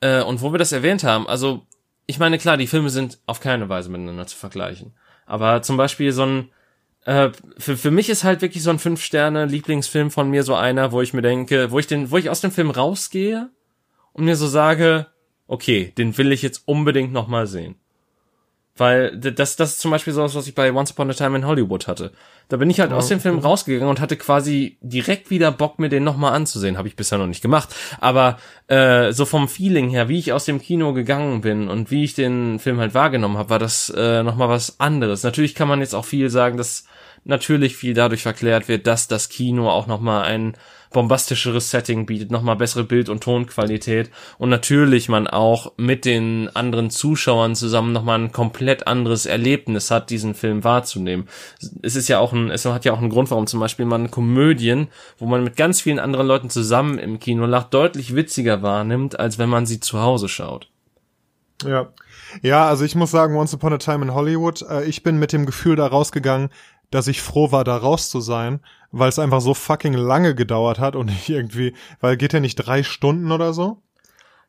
Äh, und wo wir das erwähnt haben, also ich meine, klar, die Filme sind auf keine Weise miteinander zu vergleichen. Aber zum Beispiel so ein, äh, für, für mich ist halt wirklich so ein Fünf-Sterne-Lieblingsfilm von mir so einer, wo ich mir denke, wo ich den, wo ich aus dem Film rausgehe und mir so sage, okay, den will ich jetzt unbedingt nochmal sehen. Weil das, das ist zum Beispiel so was ich bei Once Upon a Time in Hollywood hatte. Da bin ich halt oh, aus dem Film rausgegangen und hatte quasi direkt wieder Bock, mir den nochmal anzusehen. Habe ich bisher noch nicht gemacht. Aber äh, so vom Feeling her, wie ich aus dem Kino gegangen bin und wie ich den Film halt wahrgenommen habe, war das äh, nochmal was anderes. Natürlich kann man jetzt auch viel sagen, dass natürlich viel dadurch verklärt wird, dass das Kino auch nochmal ein bombastischeres Setting bietet, nochmal bessere Bild- und Tonqualität und natürlich man auch mit den anderen Zuschauern zusammen nochmal ein komplett anderes Erlebnis hat, diesen Film wahrzunehmen. Es ist ja auch ein, es hat ja auch einen Grund, warum zum Beispiel man Komödien, wo man mit ganz vielen anderen Leuten zusammen im Kino lacht, deutlich witziger wahrnimmt, als wenn man sie zu Hause schaut.
Ja. Ja, also ich muss sagen, Once Upon a Time in Hollywood, äh, ich bin mit dem Gefühl da rausgegangen, dass ich froh war, da raus zu sein, weil es einfach so fucking lange gedauert hat und ich irgendwie, weil geht ja nicht drei Stunden oder so.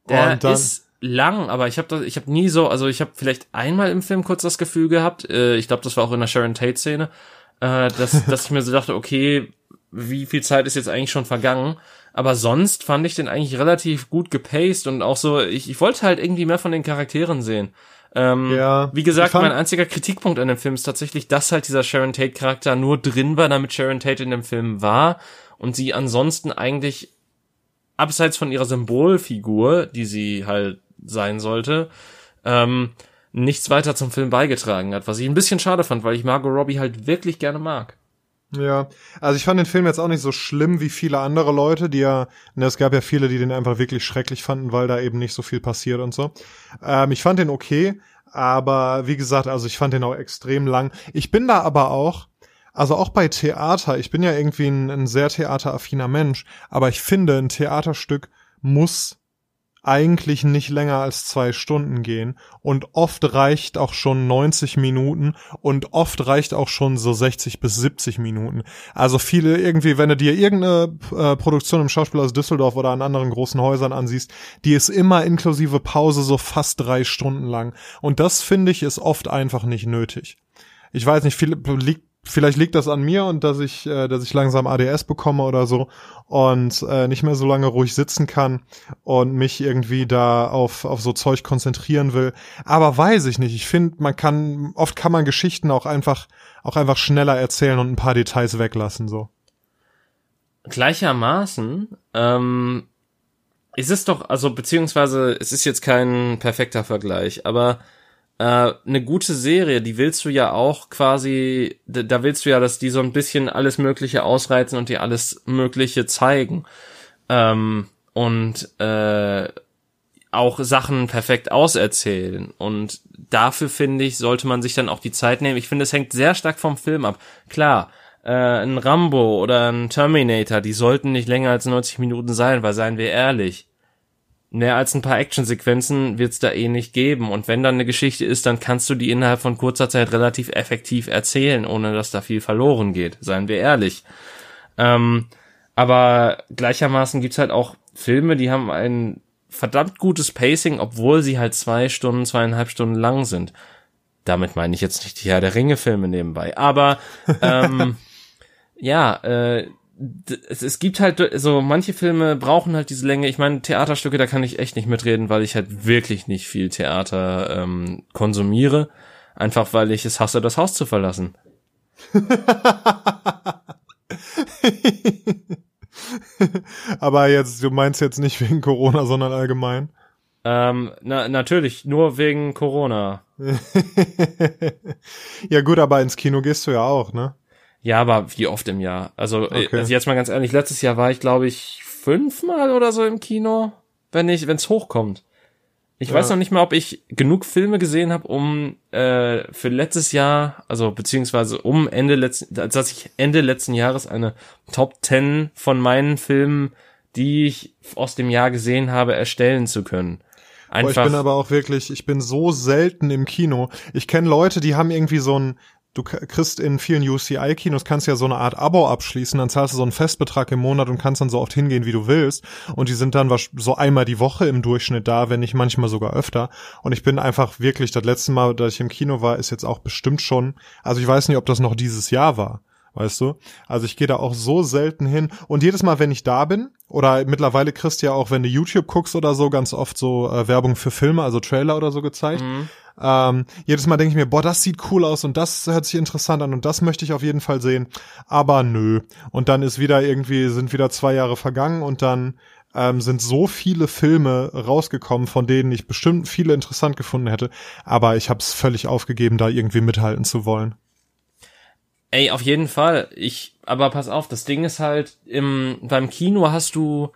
Der dann, ist lang, aber ich habe ich habe nie so, also ich habe vielleicht einmal im Film kurz das Gefühl gehabt, äh, ich glaube, das war auch in der Sharon Tate Szene, äh, dass dass ich mir so dachte, okay, wie viel Zeit ist jetzt eigentlich schon vergangen? Aber sonst fand ich den eigentlich relativ gut gepaced und auch so, ich, ich wollte halt irgendwie mehr von den Charakteren sehen. Ähm, ja, wie gesagt, mein einziger Kritikpunkt an dem Film ist tatsächlich, dass halt dieser Sharon Tate Charakter nur drin war, damit Sharon Tate in dem Film war und sie ansonsten eigentlich abseits von ihrer Symbolfigur, die sie halt sein sollte, ähm, nichts weiter zum Film beigetragen hat, was ich ein bisschen schade fand, weil ich Margot Robbie halt wirklich gerne mag.
Ja, also ich fand den Film jetzt auch nicht so schlimm wie viele andere Leute, die ja, ne, es gab ja viele, die den einfach wirklich schrecklich fanden, weil da eben nicht so viel passiert und so. Ähm, ich fand den okay, aber wie gesagt, also ich fand den auch extrem lang. Ich bin da aber auch, also auch bei Theater, ich bin ja irgendwie ein, ein sehr theateraffiner Mensch, aber ich finde, ein Theaterstück muss eigentlich nicht länger als zwei Stunden gehen und oft reicht auch schon 90 Minuten und oft reicht auch schon so 60 bis 70 Minuten. Also viele irgendwie, wenn du dir irgendeine äh, Produktion im Schauspiel aus Düsseldorf oder an anderen großen Häusern ansiehst, die ist immer inklusive Pause so fast drei Stunden lang. Und das finde ich ist oft einfach nicht nötig. Ich weiß nicht, viel, liegt vielleicht liegt das an mir und dass ich, äh, dass ich langsam ADS bekomme oder so und äh, nicht mehr so lange ruhig sitzen kann und mich irgendwie da auf, auf so Zeug konzentrieren will. Aber weiß ich nicht. Ich finde, man kann, oft kann man Geschichten auch einfach, auch einfach schneller erzählen und ein paar Details weglassen, so.
Gleichermaßen, ähm, ist es doch, also beziehungsweise es ist jetzt kein perfekter Vergleich, aber äh, eine gute Serie, die willst du ja auch quasi, da willst du ja, dass die so ein bisschen alles Mögliche ausreizen und dir alles Mögliche zeigen. Ähm, und äh, auch Sachen perfekt auserzählen. Und dafür finde ich, sollte man sich dann auch die Zeit nehmen. Ich finde, es hängt sehr stark vom Film ab. Klar, äh, ein Rambo oder ein Terminator, die sollten nicht länger als 90 Minuten sein, weil seien wir ehrlich, mehr als ein paar Actionsequenzen wird's da eh nicht geben. Und wenn dann eine Geschichte ist, dann kannst du die innerhalb von kurzer Zeit relativ effektiv erzählen, ohne dass da viel verloren geht. Seien wir ehrlich. Ähm, aber gleichermaßen gibt's halt auch Filme, die haben ein verdammt gutes Pacing, obwohl sie halt zwei Stunden, zweieinhalb Stunden lang sind. Damit meine ich jetzt nicht die Herr der Ringe Filme nebenbei. Aber ähm, ja, äh, es, es gibt halt so manche Filme brauchen halt diese Länge. Ich meine Theaterstücke, da kann ich echt nicht mitreden, weil ich halt wirklich nicht viel Theater ähm, konsumiere, einfach weil ich es hasse, das Haus zu verlassen.
Aber jetzt, du meinst jetzt nicht wegen Corona, sondern allgemein?
Ähm, na, natürlich, nur wegen Corona.
ja gut, aber ins Kino gehst du ja auch, ne?
Ja, aber wie oft im Jahr? Also, äh, okay. also jetzt mal ganz ehrlich, letztes Jahr war ich, glaube ich, fünfmal oder so im Kino, wenn ich, wenn es hochkommt. Ich ja. weiß noch nicht mal, ob ich genug Filme gesehen habe, um äh, für letztes Jahr, also beziehungsweise um Ende letzten, dass ich Ende letzten Jahres eine Top 10 von meinen Filmen, die ich aus dem Jahr gesehen habe, erstellen zu können.
Einfach. Boah, ich bin aber auch wirklich, ich bin so selten im Kino. Ich kenne Leute, die haben irgendwie so ein du kriegst in vielen UCI-Kinos, kannst ja so eine Art Abo abschließen, dann zahlst du so einen Festbetrag im Monat und kannst dann so oft hingehen, wie du willst. Und die sind dann so einmal die Woche im Durchschnitt da, wenn nicht manchmal sogar öfter. Und ich bin einfach wirklich, das letzte Mal, dass ich im Kino war, ist jetzt auch bestimmt schon, also ich weiß nicht, ob das noch dieses Jahr war. Weißt du? Also ich gehe da auch so selten hin. Und jedes Mal, wenn ich da bin, oder mittlerweile kriegst du ja auch, wenn du YouTube guckst oder so, ganz oft so äh, Werbung für Filme, also Trailer oder so gezeigt. Mhm. Ähm, jedes Mal denke ich mir, boah, das sieht cool aus und das hört sich interessant an und das möchte ich auf jeden Fall sehen. Aber nö. Und dann ist wieder irgendwie, sind wieder zwei Jahre vergangen und dann ähm, sind so viele Filme rausgekommen, von denen ich bestimmt viele interessant gefunden hätte. Aber ich habe es völlig aufgegeben, da irgendwie mithalten zu wollen.
Ey, auf jeden Fall. Ich, aber pass auf, das Ding ist halt, im, beim Kino hast du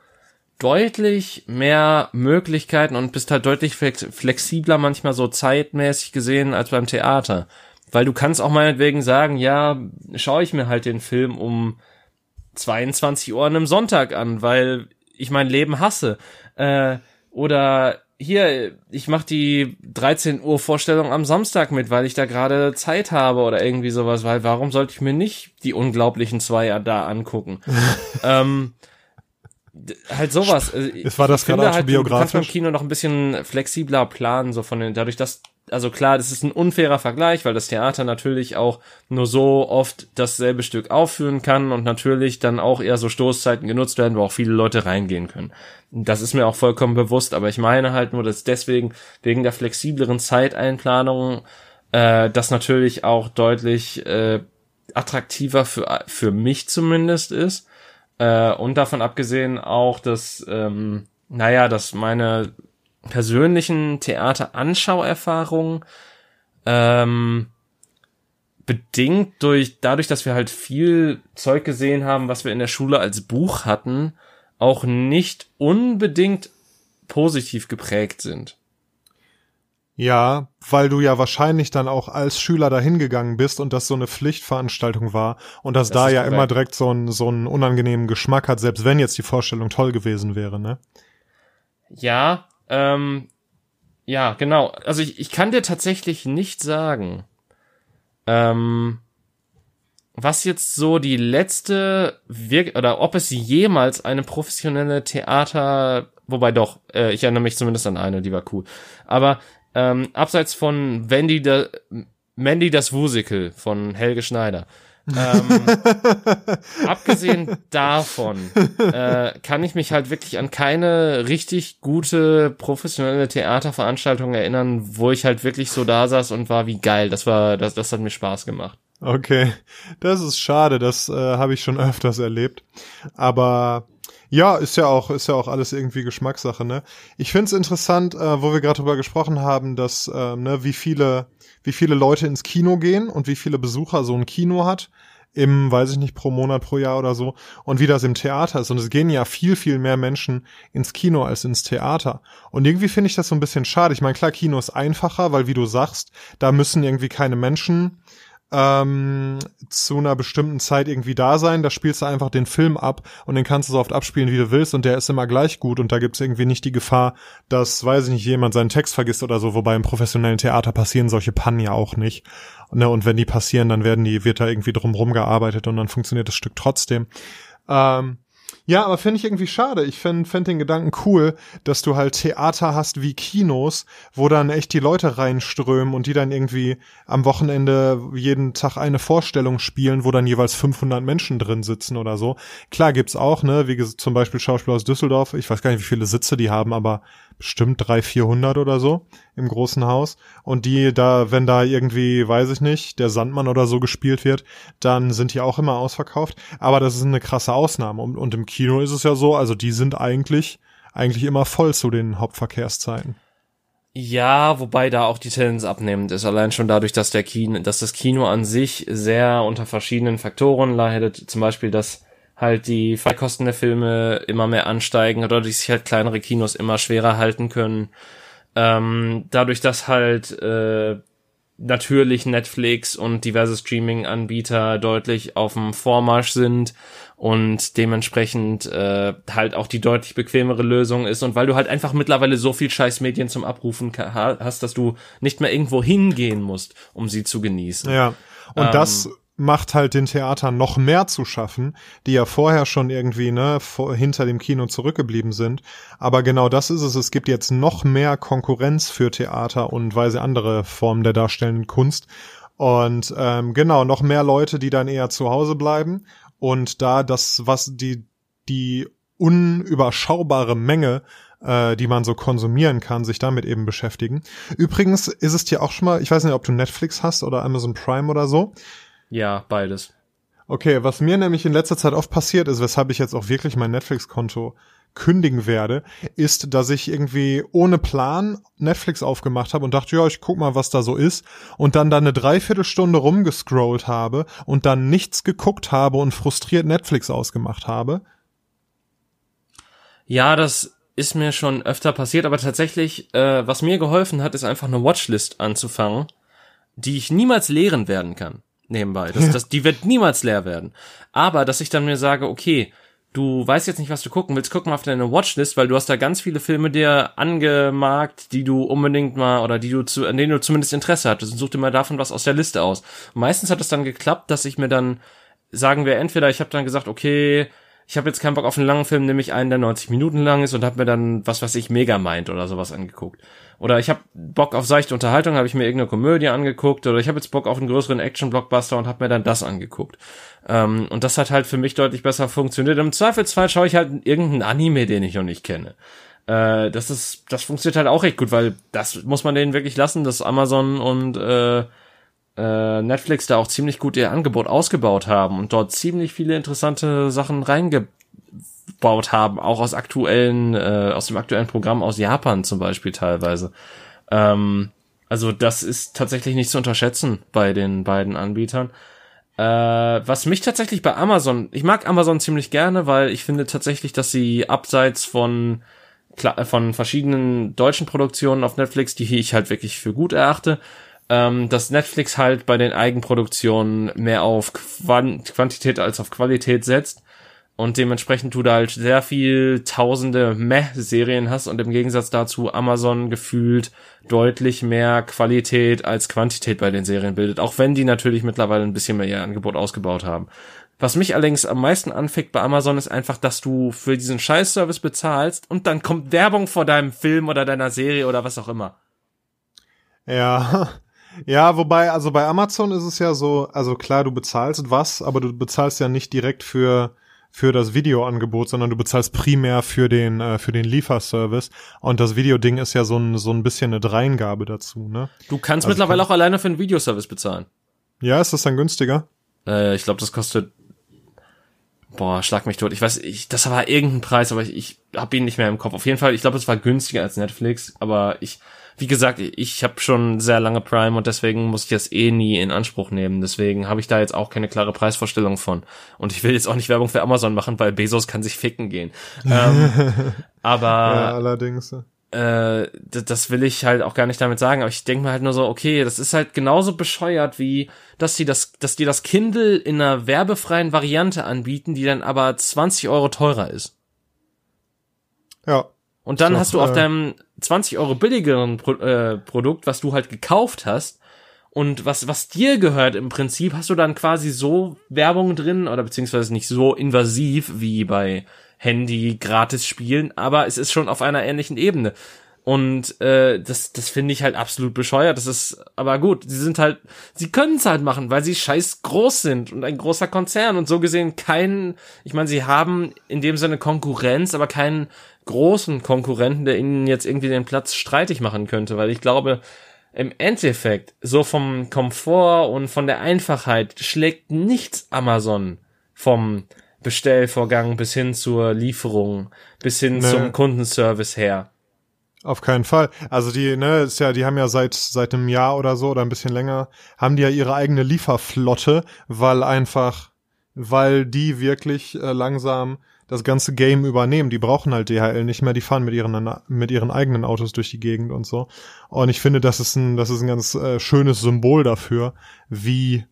deutlich mehr Möglichkeiten und bist halt deutlich flexibler manchmal so zeitmäßig gesehen als beim Theater. Weil du kannst auch meinetwegen sagen, ja, schaue ich mir halt den Film um 22 Uhr an einem Sonntag an, weil ich mein Leben hasse. Äh, oder hier, ich mach die 13 Uhr Vorstellung am Samstag mit, weil ich da gerade Zeit habe oder irgendwie sowas, weil warum sollte ich mir nicht die unglaublichen Zweier da angucken? ähm, halt sowas.
Also es war das gerade
halt, Du kannst beim Kino noch ein bisschen flexibler planen, so von den, dadurch, dass also klar, das ist ein unfairer Vergleich, weil das Theater natürlich auch nur so oft dasselbe Stück aufführen kann und natürlich dann auch eher so Stoßzeiten genutzt werden, wo auch viele Leute reingehen können. Das ist mir auch vollkommen bewusst, aber ich meine halt nur, dass deswegen wegen der flexibleren Zeiteinplanung äh, das natürlich auch deutlich äh, attraktiver für für mich zumindest ist äh, und davon abgesehen auch, dass ähm, naja, dass meine persönlichen Theateranschauerfahrungen ähm, bedingt durch dadurch, dass wir halt viel Zeug gesehen haben, was wir in der Schule als Buch hatten, auch nicht unbedingt positiv geprägt sind.
Ja, weil du ja wahrscheinlich dann auch als Schüler dahin gegangen bist und das so eine Pflichtveranstaltung war und das, das da ja korrekt. immer direkt so einen so einen unangenehmen Geschmack hat, selbst wenn jetzt die Vorstellung toll gewesen wäre, ne?
Ja, ähm, ja, genau. Also ich, ich kann dir tatsächlich nicht sagen, ähm, was jetzt so die letzte Wirk oder ob es jemals eine professionelle Theater, wobei doch, äh, ich erinnere mich zumindest an eine, die war cool. Aber ähm, abseits von Wendy, da, Mandy das Wusikel von Helge Schneider, ähm, abgesehen davon äh, kann ich mich halt wirklich an keine richtig gute professionelle Theaterveranstaltung erinnern, wo ich halt wirklich so da saß und war wie geil. Das war, das, das hat mir Spaß gemacht.
Okay, das ist schade. Das äh, habe ich schon öfters erlebt. Aber ja, ist ja auch, ist ja auch alles irgendwie Geschmackssache, ne? Ich find's interessant, äh, wo wir gerade drüber gesprochen haben, dass, äh, ne, wie viele wie viele Leute ins Kino gehen und wie viele Besucher so ein Kino hat im, weiß ich nicht, pro Monat, pro Jahr oder so und wie das im Theater ist. Und es gehen ja viel, viel mehr Menschen ins Kino als ins Theater. Und irgendwie finde ich das so ein bisschen schade. Ich meine, klar, Kino ist einfacher, weil wie du sagst, da müssen irgendwie keine Menschen ähm, zu einer bestimmten Zeit irgendwie da sein. Da spielst du einfach den Film ab und den kannst du so oft abspielen, wie du willst und der ist immer gleich gut und da gibt's irgendwie nicht die Gefahr, dass, weiß ich nicht, jemand seinen Text vergisst oder so, wobei im professionellen Theater passieren solche Pannen ja auch nicht. Ne, und wenn die passieren, dann werden die, wird da irgendwie drumrum gearbeitet und dann funktioniert das Stück trotzdem. Ähm, ja, aber finde ich irgendwie schade. Ich finde find den Gedanken cool, dass du halt Theater hast wie Kinos, wo dann echt die Leute reinströmen und die dann irgendwie am Wochenende jeden Tag eine Vorstellung spielen, wo dann jeweils 500 Menschen drin sitzen oder so. Klar gibt's auch, ne, wie zum Beispiel Schauspieler aus Düsseldorf. Ich weiß gar nicht, wie viele Sitze die haben, aber bestimmt drei, vierhundert oder so im großen Haus. Und die da, wenn da irgendwie, weiß ich nicht, der Sandmann oder so gespielt wird, dann sind die auch immer ausverkauft. Aber das ist eine krasse Ausnahme. Und, und im Kino ist es ja so, also die sind eigentlich, eigentlich immer voll zu den Hauptverkehrszeiten.
Ja, wobei da auch die Tendenz abnehmend ist. Allein schon dadurch, dass der Kino, dass das Kino an sich sehr unter verschiedenen Faktoren leidet. Zum Beispiel, dass halt die Freikosten der Filme immer mehr ansteigen oder sich halt kleinere Kinos immer schwerer halten können. Ähm, dadurch, dass halt äh, natürlich Netflix und diverse Streaming-Anbieter deutlich auf dem Vormarsch sind und dementsprechend äh, halt auch die deutlich bequemere Lösung ist und weil du halt einfach mittlerweile so viel scheiß Medien zum Abrufen hast, dass du nicht mehr irgendwo hingehen musst, um sie zu genießen.
Ja. Und ähm, das macht halt den Theatern noch mehr zu schaffen, die ja vorher schon irgendwie ne vor, hinter dem Kino zurückgeblieben sind. Aber genau das ist es. Es gibt jetzt noch mehr Konkurrenz für Theater und weise andere Formen der darstellenden Kunst. Und ähm, genau noch mehr Leute, die dann eher zu Hause bleiben und da das was die die unüberschaubare Menge, äh, die man so konsumieren kann, sich damit eben beschäftigen. Übrigens ist es dir auch schon mal, ich weiß nicht, ob du Netflix hast oder Amazon Prime oder so.
Ja, beides.
Okay, was mir nämlich in letzter Zeit oft passiert ist, weshalb ich jetzt auch wirklich mein Netflix-Konto kündigen werde, ist, dass ich irgendwie ohne Plan Netflix aufgemacht habe und dachte, ja, ich guck mal, was da so ist und dann da eine Dreiviertelstunde rumgescrollt habe und dann nichts geguckt habe und frustriert Netflix ausgemacht habe.
Ja, das ist mir schon öfter passiert, aber tatsächlich, äh, was mir geholfen hat, ist einfach eine Watchlist anzufangen, die ich niemals leeren werden kann nebenbei. Das, das, die wird niemals leer werden. Aber, dass ich dann mir sage, okay, du weißt jetzt nicht, was du gucken willst, guck mal auf deine Watchlist, weil du hast da ganz viele Filme dir angemarkt, die du unbedingt mal oder die du zu, an denen du zumindest Interesse hattest und such dir mal davon was aus der Liste aus. Und meistens hat es dann geklappt, dass ich mir dann, sagen wir entweder, ich habe dann gesagt, okay, ich habe jetzt keinen Bock auf einen langen Film, nehme ich einen, der 90 Minuten lang ist und habe mir dann, was weiß ich, Megamind oder sowas angeguckt. Oder ich habe Bock auf seichte Unterhaltung, habe ich mir irgendeine Komödie angeguckt. Oder ich habe jetzt Bock auf einen größeren Action-Blockbuster und habe mir dann das angeguckt. Ähm, und das hat halt für mich deutlich besser funktioniert. Im Zweifelsfall schaue ich halt irgendeinen Anime, den ich noch nicht kenne. Äh, das ist, das funktioniert halt auch recht gut, weil das muss man denen wirklich lassen, dass Amazon und äh, äh, Netflix da auch ziemlich gut ihr Angebot ausgebaut haben und dort ziemlich viele interessante Sachen reingebaut haben, auch aus aktuellen, äh, aus dem aktuellen Programm aus Japan zum Beispiel teilweise. Ähm, also das ist tatsächlich nicht zu unterschätzen bei den beiden Anbietern. Äh, was mich tatsächlich bei Amazon, ich mag Amazon ziemlich gerne, weil ich finde tatsächlich, dass sie abseits von von verschiedenen deutschen Produktionen auf Netflix, die ich halt wirklich für gut erachte, ähm, dass Netflix halt bei den Eigenproduktionen mehr auf Quant Quantität als auf Qualität setzt und dementsprechend du da halt sehr viel tausende Meh-Serien hast und im Gegensatz dazu Amazon gefühlt deutlich mehr Qualität als Quantität bei den Serien bildet, auch wenn die natürlich mittlerweile ein bisschen mehr ihr Angebot ausgebaut haben. Was mich allerdings am meisten anfickt bei Amazon ist einfach, dass du für diesen Scheißservice bezahlst und dann kommt Werbung vor deinem Film oder deiner Serie oder was auch immer.
Ja, ja, wobei, also bei Amazon ist es ja so, also klar, du bezahlst was, aber du bezahlst ja nicht direkt für für das Videoangebot, sondern du bezahlst primär für den äh, für den Lieferservice und das Videoding ist ja so ein so ein bisschen eine Dreingabe dazu, ne?
Du kannst also mittlerweile kann auch alleine für einen Videoservice bezahlen.
Ja, ist das dann günstiger?
Äh, ich glaube, das kostet boah, schlag mich tot. Ich weiß, ich, das war irgendein Preis, aber ich, ich habe ihn nicht mehr im Kopf. Auf jeden Fall, ich glaube, es war günstiger als Netflix, aber ich wie gesagt, ich habe schon sehr lange Prime und deswegen muss ich das eh nie in Anspruch nehmen. Deswegen habe ich da jetzt auch keine klare Preisvorstellung von. Und ich will jetzt auch nicht Werbung für Amazon machen, weil Bezos kann sich ficken gehen. ähm, aber
ja, allerdings.
Äh, das will ich halt auch gar nicht damit sagen, aber ich denke mir halt nur so, okay, das ist halt genauso bescheuert wie, dass die das, dass die das Kindle in einer werbefreien Variante anbieten, die dann aber 20 Euro teurer ist.
Ja.
Und dann so, hast du auf äh, deinem 20 Euro billigeren Pro äh, Produkt, was du halt gekauft hast, und was, was dir gehört im Prinzip, hast du dann quasi so Werbung drin, oder beziehungsweise nicht so invasiv wie bei Handy gratis spielen, aber es ist schon auf einer ähnlichen Ebene. Und äh, das, das finde ich halt absolut bescheuert. Das ist, aber gut, sie sind halt, sie können es halt machen, weil sie scheiß groß sind und ein großer Konzern und so gesehen keinen, ich meine, sie haben in dem Sinne Konkurrenz, aber keinen großen Konkurrenten, der ihnen jetzt irgendwie den Platz streitig machen könnte, weil ich glaube, im Endeffekt, so vom Komfort und von der Einfachheit schlägt nichts Amazon vom Bestellvorgang bis hin zur Lieferung, bis hin nee. zum Kundenservice her.
Auf keinen Fall. Also die, ne, ist ja, die haben ja seit seit einem Jahr oder so oder ein bisschen länger, haben die ja ihre eigene Lieferflotte, weil einfach, weil die wirklich äh, langsam das ganze Game übernehmen. Die brauchen halt DHL nicht mehr, die fahren mit ihren mit ihren eigenen Autos durch die Gegend und so. Und ich finde, das ist ein das ist ein ganz äh, schönes Symbol dafür, wie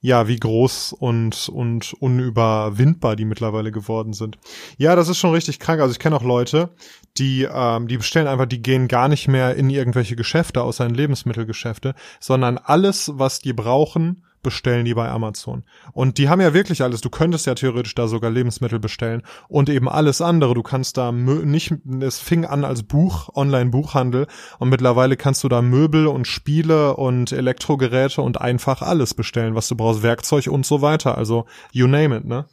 ja, wie groß und, und unüberwindbar die mittlerweile geworden sind. Ja, das ist schon richtig krank. Also ich kenne auch Leute, die, ähm, die bestellen einfach, die gehen gar nicht mehr in irgendwelche Geschäfte, außer in Lebensmittelgeschäfte, sondern alles, was die brauchen, bestellen die bei Amazon. Und die haben ja wirklich alles. Du könntest ja theoretisch da sogar Lebensmittel bestellen und eben alles andere. Du kannst da nicht, es fing an als Buch, Online-Buchhandel und mittlerweile kannst du da Möbel und Spiele und Elektrogeräte und einfach alles bestellen, was du brauchst, Werkzeug und so weiter. Also you name it, ne?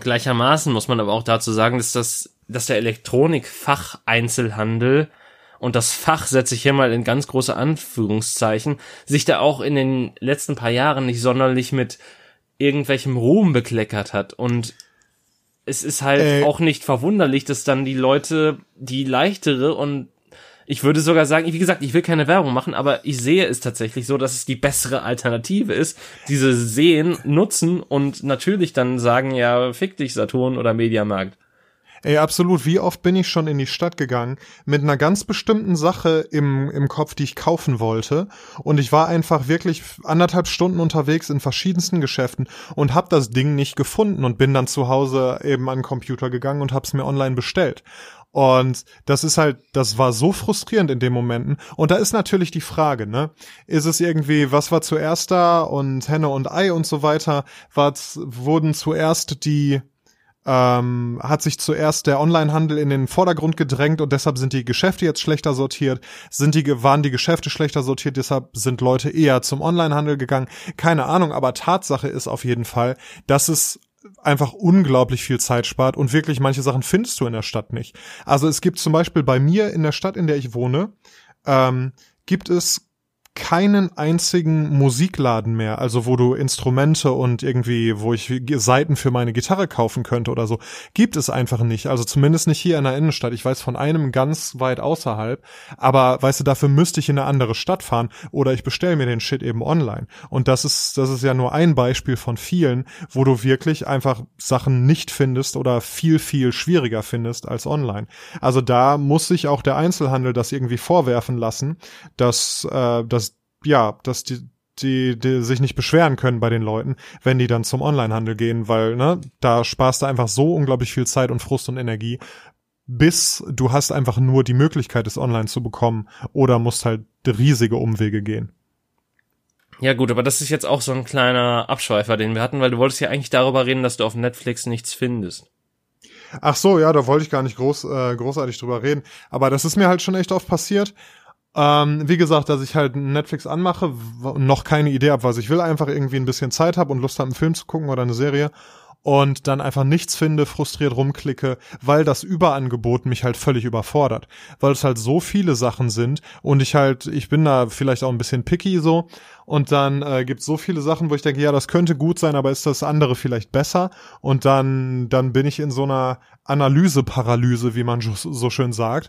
Gleichermaßen muss man aber auch dazu sagen, dass das, dass der Elektronikfacheinzelhandel und das Fach setze ich hier mal in ganz große Anführungszeichen, sich da auch in den letzten paar Jahren nicht sonderlich mit irgendwelchem Ruhm bekleckert hat und es ist halt äh. auch nicht verwunderlich, dass dann die Leute die leichtere und ich würde sogar sagen, wie gesagt, ich will keine Werbung machen, aber ich sehe es tatsächlich so, dass es die bessere Alternative ist. Diese sehen, nutzen und natürlich dann sagen, ja, fick dich Saturn oder Mediamarkt.
Ey, absolut. Wie oft bin ich schon in die Stadt gegangen mit einer ganz bestimmten Sache im, im Kopf, die ich kaufen wollte. Und ich war einfach wirklich anderthalb Stunden unterwegs in verschiedensten Geschäften und hab das Ding nicht gefunden und bin dann zu Hause eben an den Computer gegangen und hab's mir online bestellt. Und das ist halt, das war so frustrierend in den Momenten. Und da ist natürlich die Frage, ne? Ist es irgendwie, was war zuerst da und Henne und Ei und so weiter? Was, wurden zuerst die, ähm, hat sich zuerst der Onlinehandel in den Vordergrund gedrängt und deshalb sind die Geschäfte jetzt schlechter sortiert. Sind die, waren die Geschäfte schlechter sortiert, deshalb sind Leute eher zum Onlinehandel gegangen. Keine Ahnung, aber Tatsache ist auf jeden Fall, dass es einfach unglaublich viel Zeit spart und wirklich manche Sachen findest du in der Stadt nicht. Also es gibt zum Beispiel bei mir in der Stadt, in der ich wohne, ähm, gibt es keinen einzigen Musikladen mehr, also wo du Instrumente und irgendwie, wo ich Seiten für meine Gitarre kaufen könnte oder so, gibt es einfach nicht. Also zumindest nicht hier in der Innenstadt. Ich weiß von einem ganz weit außerhalb, aber weißt du, dafür müsste ich in eine andere Stadt fahren oder ich bestelle mir den Shit eben online. Und das ist, das ist ja nur ein Beispiel von vielen, wo du wirklich einfach Sachen nicht findest oder viel, viel schwieriger findest als online. Also da muss sich auch der Einzelhandel das irgendwie vorwerfen lassen, dass, äh, dass ja, dass die, die, die sich nicht beschweren können bei den Leuten, wenn die dann zum Onlinehandel gehen, weil ne, da sparst du einfach so unglaublich viel Zeit und Frust und Energie, bis du hast einfach nur die Möglichkeit, es online zu bekommen oder musst halt riesige Umwege gehen.
Ja gut, aber das ist jetzt auch so ein kleiner Abschweifer, den wir hatten, weil du wolltest ja eigentlich darüber reden, dass du auf Netflix nichts findest.
Ach so, ja, da wollte ich gar nicht groß, äh, großartig drüber reden. Aber das ist mir halt schon echt oft passiert. Ähm, wie gesagt, dass ich halt Netflix anmache und noch keine Idee habe, was ich will, einfach irgendwie ein bisschen Zeit habe und Lust habe, einen Film zu gucken oder eine Serie und dann einfach nichts finde, frustriert rumklicke, weil das Überangebot mich halt völlig überfordert, weil es halt so viele Sachen sind und ich halt, ich bin da vielleicht auch ein bisschen picky so und dann äh, gibt so viele Sachen, wo ich denke, ja, das könnte gut sein, aber ist das andere vielleicht besser? Und dann dann bin ich in so einer Analyseparalyse, wie man so schön sagt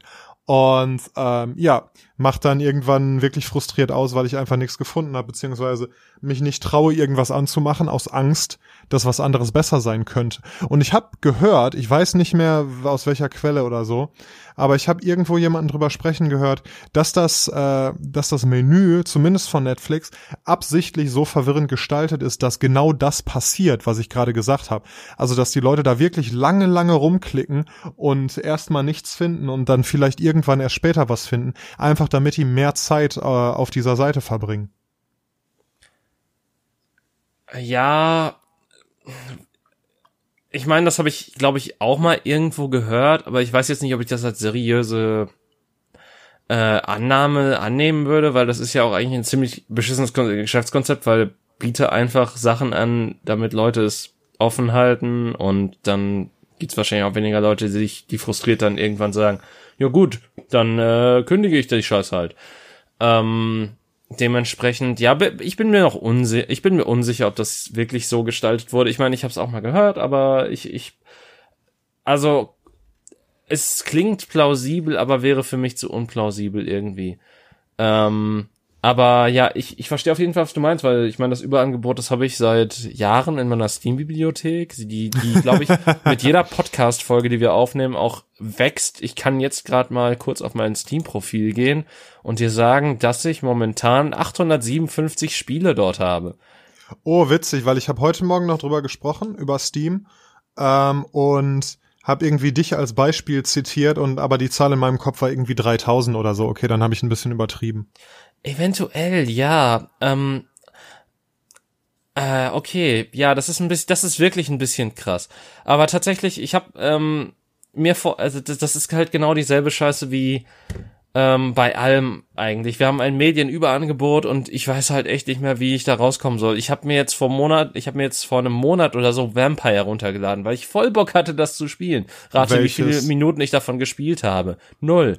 und ähm, ja, macht dann irgendwann wirklich frustriert aus, weil ich einfach nichts gefunden habe, beziehungsweise mich nicht traue, irgendwas anzumachen aus Angst, dass was anderes besser sein könnte. Und ich habe gehört, ich weiß nicht mehr aus welcher Quelle oder so, aber ich habe irgendwo jemanden drüber sprechen gehört, dass das, äh, dass das Menü, zumindest von Netflix, absichtlich so verwirrend gestaltet ist, dass genau das passiert, was ich gerade gesagt habe. Also, dass die Leute da wirklich lange, lange rumklicken und erstmal nichts finden und dann vielleicht irgendwann erst später was finden, einfach damit die mehr Zeit äh, auf dieser Seite verbringen.
Ja, ich meine, das habe ich, glaube ich, auch mal irgendwo gehört, aber ich weiß jetzt nicht, ob ich das als seriöse äh, Annahme annehmen würde, weil das ist ja auch eigentlich ein ziemlich beschissenes Geschäftskonzept, weil biete einfach Sachen an, damit Leute es offen halten und dann gibt's wahrscheinlich auch weniger Leute, die sich, die frustriert dann irgendwann sagen, ja gut, dann äh, kündige ich die Scheiß halt. Ähm, dementsprechend, ja, ich bin mir noch unsicher, ich bin mir unsicher, ob das wirklich so gestaltet wurde. Ich meine, ich habe es auch mal gehört, aber ich, ich, also es klingt plausibel, aber wäre für mich zu unplausibel irgendwie. Ähm, aber ja, ich, ich verstehe auf jeden Fall, was du meinst, weil ich meine, das Überangebot, das habe ich seit Jahren in meiner Steam-Bibliothek, die, die glaube ich, mit jeder Podcast-Folge, die wir aufnehmen, auch wächst. Ich kann jetzt gerade mal kurz auf mein Steam-Profil gehen und dir sagen, dass ich momentan 857 Spiele dort habe.
Oh, witzig, weil ich habe heute Morgen noch drüber gesprochen, über Steam. Ähm, und habe irgendwie dich als Beispiel zitiert und aber die Zahl in meinem Kopf war irgendwie 3000 oder so. Okay, dann habe ich ein bisschen übertrieben.
Eventuell, ja. Ähm, äh, okay, ja, das ist ein bisschen, das ist wirklich ein bisschen krass. Aber tatsächlich, ich habe ähm, mir vor, also das, das ist halt genau dieselbe Scheiße wie Ähm, bei allem eigentlich. Wir haben ein Medienüberangebot und ich weiß halt echt nicht mehr, wie ich da rauskommen soll. Ich habe mir jetzt vor Monat, ich habe mir jetzt vor einem Monat oder so Vampire runtergeladen, weil ich voll Bock hatte, das zu spielen. Rate, Welches? wie viele Minuten ich davon gespielt habe. Null.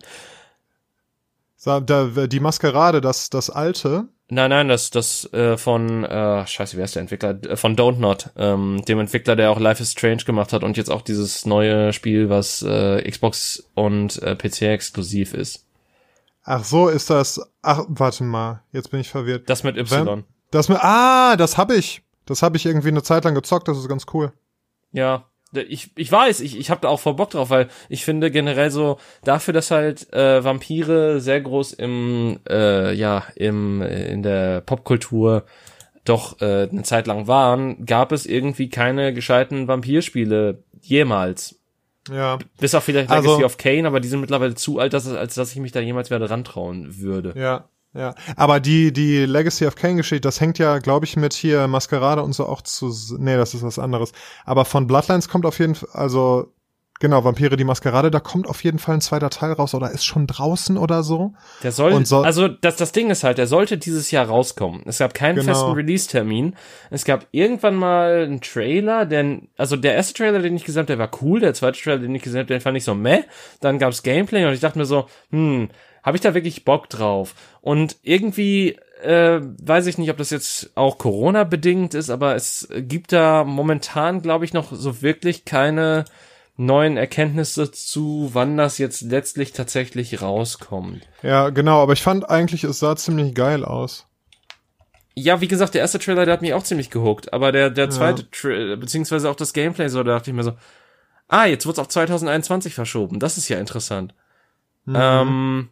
Die Maskerade, das, das alte.
Nein, nein, das, das äh, von, äh, scheiße, wer ist der Entwickler? Äh, von Don't Not, ähm, dem Entwickler, der auch Life is Strange gemacht hat und jetzt auch dieses neue Spiel, was äh, Xbox und äh, PC exklusiv ist.
Ach so, ist das. Ach, warte mal, jetzt bin ich verwirrt.
Das mit Y.
Das mit. Ah, das hab ich. Das habe ich irgendwie eine Zeit lang gezockt, das ist ganz cool.
Ja, ich, ich weiß, ich, ich habe da auch voll Bock drauf, weil ich finde generell so dafür, dass halt äh, Vampire sehr groß im äh, ja im in der Popkultur doch äh, eine Zeit lang waren, gab es irgendwie keine gescheiten Vampirspiele jemals.
Ja.
Bis auf vielleicht Legacy also, of Kane, aber die sind mittlerweile zu alt, dass, als dass ich mich da jemals wieder rantrauen würde.
Ja. Ja, aber die die Legacy of Kane Geschichte, das hängt ja, glaube ich, mit hier Maskerade und so auch zu Nee, das ist was anderes. Aber von Bloodlines kommt auf jeden Fall also genau, Vampire die Maskerade, da kommt auf jeden Fall ein zweiter Teil raus oder ist schon draußen oder so.
Der soll so also das das Ding ist halt, der sollte dieses Jahr rauskommen. Es gab keinen genau. festen Release Termin. Es gab irgendwann mal einen Trailer, denn also der erste Trailer, den ich gesehen habe, der war cool, der zweite Trailer, den ich gesehen habe, den fand ich so meh. Dann gab's Gameplay und ich dachte mir so, hm, habe ich da wirklich Bock drauf? Und irgendwie äh, weiß ich nicht, ob das jetzt auch Corona bedingt ist, aber es gibt da momentan, glaube ich, noch so wirklich keine neuen Erkenntnisse zu, wann das jetzt letztlich tatsächlich rauskommt.
Ja, genau, aber ich fand eigentlich, es sah ziemlich geil aus.
Ja, wie gesagt, der erste Trailer, der hat mich auch ziemlich gehuckt, aber der, der zweite, ja. Tra beziehungsweise auch das Gameplay so, da dachte ich mir so, ah, jetzt wird's auf 2021 verschoben, das ist ja interessant. Mhm. Ähm,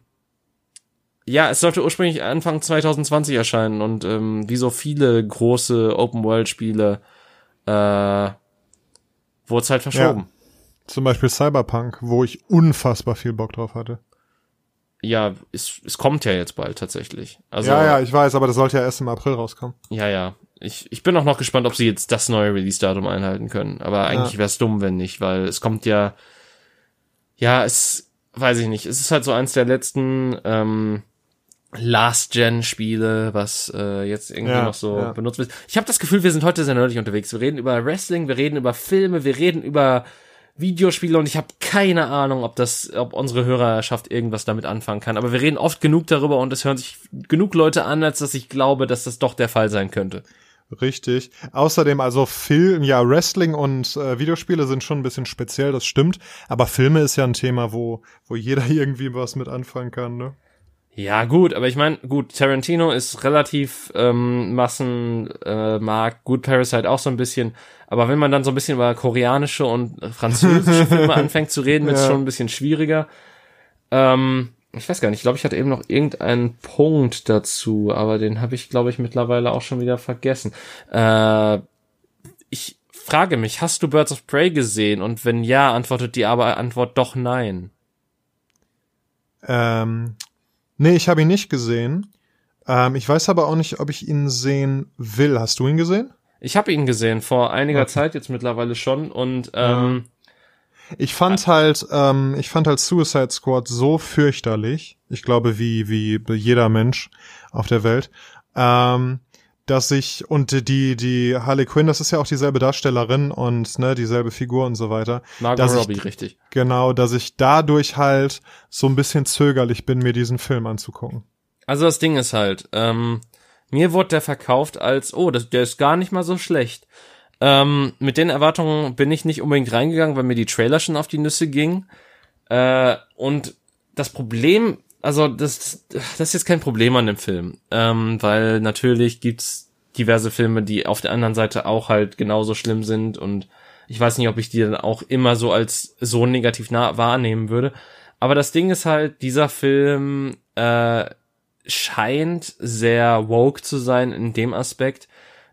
ja, es sollte ursprünglich Anfang 2020 erscheinen und ähm, wie so viele große Open-World-Spiele äh, wurde es halt verschoben. Ja.
Zum Beispiel Cyberpunk, wo ich unfassbar viel Bock drauf hatte.
Ja, es, es kommt ja jetzt bald tatsächlich. Also,
ja, ja, ich weiß, aber das sollte ja erst im April rauskommen.
Ja, ja. Ich, ich bin auch noch gespannt, ob sie jetzt das neue Release-Datum einhalten können. Aber eigentlich ja. wäre es dumm, wenn nicht, weil es kommt ja, ja, es, weiß ich nicht, es ist halt so eins der letzten ähm, Last-Gen-Spiele, was äh, jetzt irgendwie ja, noch so ja. benutzt wird. Ich habe das Gefühl, wir sind heute sehr nerdig unterwegs. Wir reden über Wrestling, wir reden über Filme, wir reden über Videospiele und ich habe keine Ahnung, ob das, ob unsere Hörerschaft irgendwas damit anfangen kann. Aber wir reden oft genug darüber und es hören sich genug Leute an, als dass ich glaube, dass das doch der Fall sein könnte.
Richtig. Außerdem also Film, ja, Wrestling und äh, Videospiele sind schon ein bisschen speziell, das stimmt. Aber Filme ist ja ein Thema, wo, wo jeder irgendwie was mit anfangen kann, ne?
Ja, gut, aber ich meine, gut, Tarantino ist relativ ähm, Massenmarkt, äh, gut, Parasite auch so ein bisschen, aber wenn man dann so ein bisschen über koreanische und französische Filme anfängt zu reden, ja. ist es schon ein bisschen schwieriger. Ähm, ich weiß gar nicht, ich glaube, ich hatte eben noch irgendeinen Punkt dazu, aber den habe ich, glaube ich, mittlerweile auch schon wieder vergessen. Äh, ich frage mich, hast du Birds of Prey gesehen? Und wenn ja, antwortet die aber Antwort doch nein.
Ähm, Nee, ich habe ihn nicht gesehen. Ähm, ich weiß aber auch nicht, ob ich ihn sehen will. Hast du ihn gesehen?
Ich habe ihn gesehen, vor einiger okay. Zeit jetzt mittlerweile schon und ähm,
ich fand halt, ähm, ich fand halt Suicide Squad so fürchterlich. Ich glaube, wie wie jeder Mensch auf der Welt. Ähm, dass ich und die die Harley Quinn, das ist ja auch dieselbe Darstellerin und ne dieselbe Figur und so weiter.
Margot Robbie, ich, richtig.
Genau, dass ich dadurch halt so ein bisschen zögerlich bin, mir diesen Film anzugucken.
Also das Ding ist halt, ähm, mir wurde der verkauft als, oh, das, der ist gar nicht mal so schlecht. Ähm, mit den Erwartungen bin ich nicht unbedingt reingegangen, weil mir die Trailer schon auf die Nüsse gingen. Äh, und das Problem also das, das ist jetzt kein Problem an dem Film, ähm, weil natürlich gibt's diverse Filme, die auf der anderen Seite auch halt genauso schlimm sind und ich weiß nicht, ob ich die dann auch immer so als so negativ nah wahrnehmen würde. Aber das Ding ist halt, dieser Film äh, scheint sehr woke zu sein in dem Aspekt,